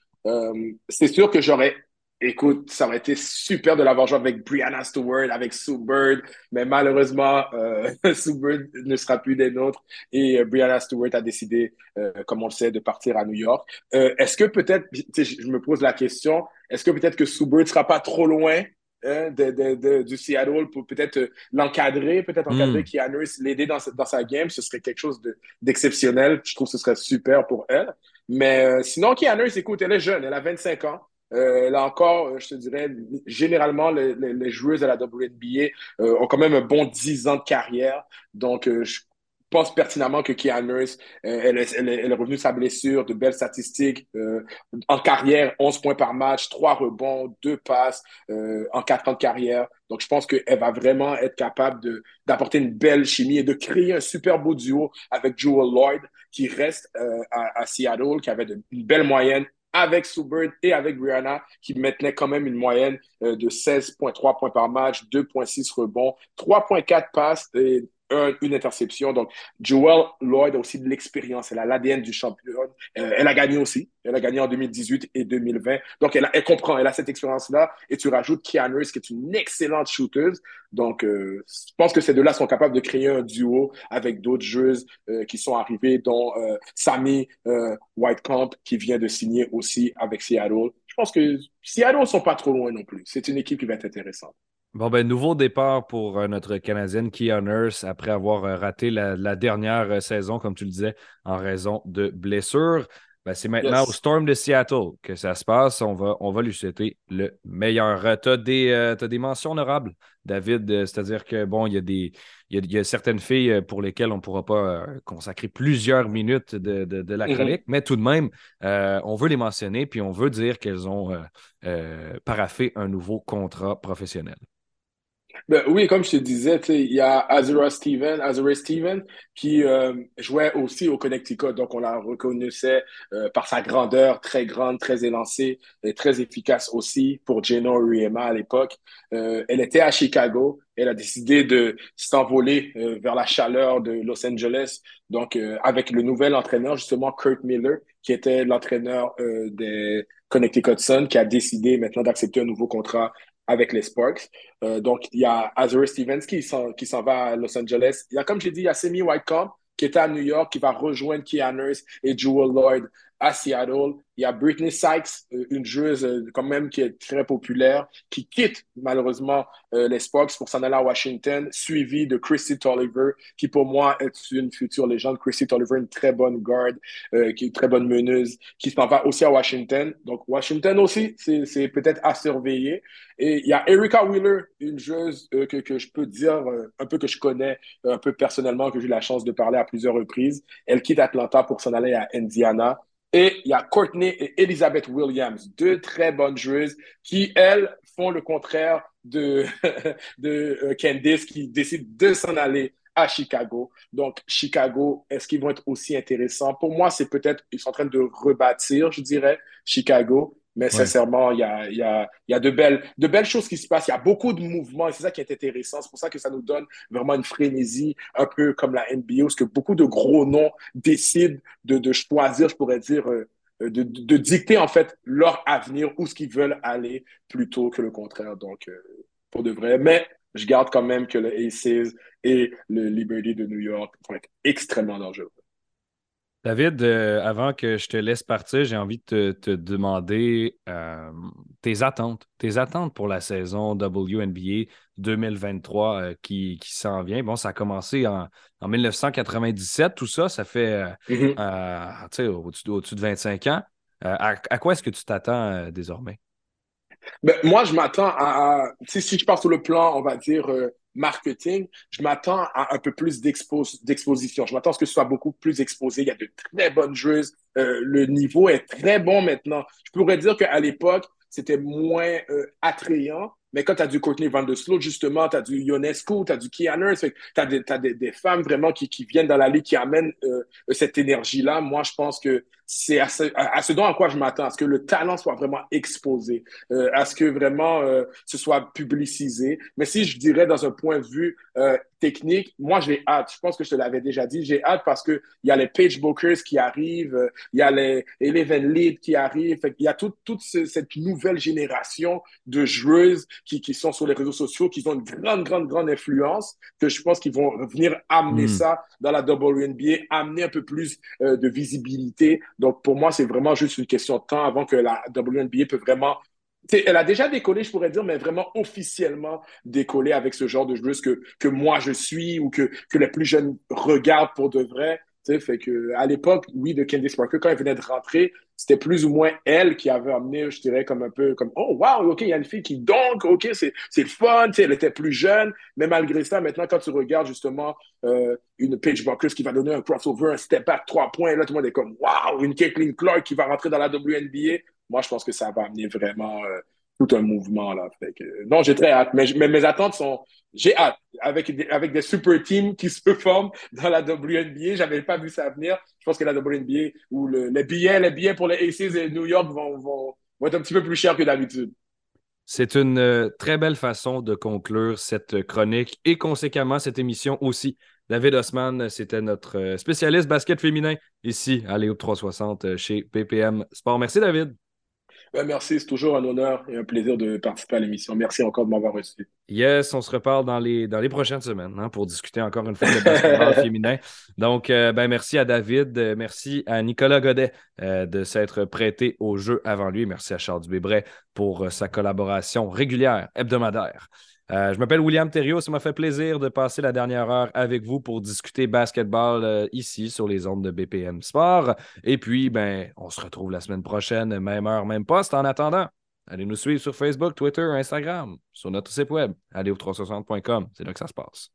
c'est sûr que j'aurais Écoute, ça aurait été super de l'avoir joué avec Brianna Stewart, avec Sue Bird, mais malheureusement, euh, Sue Bird ne sera plus des nôtres et euh, Brianna Stewart a décidé, euh, comme on le sait, de partir à New York. Est-ce que peut-être, je me pose la question, est-ce que peut-être que Sue Bird ne sera pas trop loin hein, de, de, de, du Seattle pour peut-être l'encadrer, peut-être encadrer mm. L'aider dans, dans sa game, ce serait quelque chose d'exceptionnel. je trouve que ce serait super pour elle. Mais sinon, Nurse, écoute, elle est jeune, elle a 25 ans. Euh, là encore, euh, je te dirais, généralement, les, joueuses de la WNBA euh, ont quand même un bon 10 ans de carrière. Donc, je pense pertinemment que Kia Nurse, elle, est, revenue de sa blessure, de belles statistiques. en carrière, 11 points par match, 3 rebonds, 2 passes en 4 ans de carrière. Donc, je pense qu'elle va vraiment être capable d'apporter une belle chimie et de créer un super beau duo avec Jewel Lloyd, qui reste à, à, Seattle, qui avait une belle moyenne avec Subert et avec Brianna, qui maintenait quand même une moyenne euh, de 16,3 points par match, 2,6 rebonds, 3,4 passes et une interception. Donc, Joelle Lloyd a aussi de l'expérience. Elle a l'ADN du champion. Euh, elle a gagné aussi. Elle a gagné en 2018 et 2020. Donc, elle, elle comprend. Elle a cette expérience-là. Et tu rajoutes Keanu qui est une excellente shooter. Donc, euh, je pense que ces deux-là sont capables de créer un duo avec d'autres joueuses euh, qui sont arrivées, dont Sammy Whitecamp, qui vient de signer aussi avec Seattle. Je pense que Seattle ne sont pas trop loin non plus. C'est une équipe qui va être intéressante.
Bon, ben, nouveau départ pour euh, notre Canadienne Kia Nurse après avoir euh, raté la, dernière euh, saison, comme tu le disais, en raison de blessures. Ben, c'est maintenant au Storm de Seattle que ça se passe. On va, on va lui souhaiter le meilleur. tu as, des mentions honorables, David? C'est-à-dire que, bon, il y, a des, il y a, certaines filles pour lesquelles on ne pourra pas consacrer plusieurs minutes de, la mm-hmm. chronique, mais tout de même, on veut les mentionner, puis on veut dire qu'elles ont paraffé un nouveau contrat professionnel.
Ben, oui, comme je te disais, il y a Azura Steven, Azura Steven qui euh, jouait aussi au Connecticut. Donc, on la reconnaissait euh, par sa grandeur très grande, très élancée et très efficace aussi pour Geno Riema à l'époque. Euh, elle était à Chicago. Elle a décidé de s'envoler vers la chaleur de Los Angeles. Donc, avec le nouvel entraîneur, justement, Kurt Miller, qui était l'entraîneur des Connecticut Sun, qui a décidé maintenant d'accepter un nouveau contrat avec les Sparks. Euh, donc, il y a Azure Stevens qui s'en, va à Los Angeles. Il y a, comme j'ai dit, il y a Semi Whitecomb qui était à New York, qui va rejoindre Kia Nurse et Jewel Lloyd à Seattle. Il y a Britney Sykes, euh, une joueuse euh, quand même qui est très populaire, qui quitte malheureusement euh, les Sparks pour s'en aller à Washington, suivie de Christy Tolliver, qui pour moi est une future légende. Christy Tolliver, une très bonne garde, qui est une très bonne meneuse, qui s'en va aussi à Washington. Donc Washington aussi, c'est peut-être à surveiller. Et il y a Erika Wheeler, une joueuse que, que je peux dire un peu que je connais un peu personnellement, que j'ai eu la chance de parler à plusieurs reprises. Elle quitte Atlanta pour s'en aller à Indiana. Et il y a Courtney et Elizabeth Williams, deux très bonnes joueuses qui, elles, font le contraire de, de euh, Candice qui décide de s'en aller à Chicago. Donc, Chicago, est-ce qu'ils vont être aussi intéressants? Pour moi, c'est peut-être, ils sont en train de rebâtir, je dirais, Chicago. Mais sincèrement, il y a, y, a, y a de, belles, de belles choses qui se passent. Il y a beaucoup de mouvements et c'est ça qui est intéressant. C'est pour ça que ça nous donne vraiment une frénésie, un peu comme la NBA, parce que beaucoup de gros noms décident de, de choisir, je pourrais dire, euh, de, de, dicter en fait leur avenir, où ce qu'ils veulent aller, plutôt que le contraire. Donc, euh, pour de vrai. Mais je garde quand même que le Aces et le Liberty de New York vont être extrêmement dangereux.
David, euh, avant que je te laisse partir, j'ai envie de te, demander euh, tes attentes. Tes attentes pour la saison WNBA 2023 euh, qui, s'en vient. Bon, ça a commencé en, 1997, tout ça, ça fait mm-hmm. au-dessus de 25 ans. À, quoi est-ce que tu t'attends désormais?
Ben, moi, je m'attends à, si je pars sur le plan, on va dire, marketing, je m'attends à un peu plus d'exposition. Je m'attends à ce que ce soit beaucoup plus exposé. Il y a de très bonnes joueuses. Euh, le niveau est très bon maintenant. Je pourrais dire qu'à l'époque, c'était moins euh, attrayant, mais quand tu as du Courtney Van der Sloot, justement, tu as du Ionescu, tu as du Keanu, tu as, des, as des, des, femmes vraiment qui, qui, viennent dans la ligue, qui amènent euh, cette énergie-là. Moi, je pense que c'est à ce, à, ce dont à quoi je m'attends, à ce que le talent soit vraiment exposé, euh, à ce que vraiment euh, ce soit publicisé. Mais si je dirais dans un point de vue technique, moi j'ai hâte. Je pense que je te l'avais déjà dit. J'ai hâte parce que il y a les page bookers qui arrivent, il y a les Eleven Lead qui arrivent. il y a toute toute cette nouvelle génération de joueuses qui, qui sont sur les réseaux sociaux, qui ont une grande grande grande influence. Que je pense qu'ils vont venir amener hmm. ça dans la WNBA, amener un peu plus de visibilité donc, pour moi, c'est vraiment juste une question de temps avant que la WNBA peut vraiment elle a déjà décollé, je pourrais dire, mais vraiment officiellement décollé avec ce genre de joueuse que, que moi je suis ou que, que les plus jeunes regardent pour de vrai. Fait que, à l'époque, oui, de Candice Parker, quand elle venait de rentrer, c'était plus ou moins elle qui avait amené, je dirais, comme un peu comme Oh, wow, OK, il y a une fille qui donc, OK, c'est le fun, elle était plus jeune. Mais malgré ça, maintenant, quand tu regardes justement euh, une Paige Buckers qui va donner un crossover, un step back, trois points, là, tout le monde est comme Wow, une Caitlin Clark qui va rentrer dans la WNBA. Moi, je pense que ça va amener vraiment. Euh, tout un mouvement. Là. Fait que, non, j'ai très hâte. Mais, mes attentes sont. J'ai hâte. Avec des, avec des super teams qui se forment dans la WNBA. J'avais pas vu ça venir. Je pense que la WNBA, le, les billets, les billets pour les Aces et New York vont, vont, vont être un petit peu plus chers que d'habitude.
C'est une euh, très belle façon de conclure cette chronique et conséquemment cette émission aussi. David Osman, c'était notre euh, spécialiste basket féminin ici à Léo 360 euh, chez PPM Sport. Merci David.
Ben, merci, c'est toujours un honneur et un plaisir de participer à l'émission. Merci encore de m'avoir reçu.
Yes, on se reparle dans les, dans les prochaines semaines hein, pour discuter encore une fois de basketball féminin. Donc, euh, ben, merci à David, euh, merci à Nicolas Godet euh, de s'être prêté au jeu avant lui. Merci à Charles Dubébret pour sa collaboration régulière, hebdomadaire. Je m'appelle William Thériault. Ça m'a fait plaisir de passer la dernière heure avec vous pour discuter basketball ici sur les ondes de BPM Sport. Et puis, ben, on se retrouve la semaine prochaine, même heure, même poste. En attendant, Allez nous suivre sur Facebook, Twitter, Instagram, sur notre site web, allez au 360.com. C'est là que ça se passe.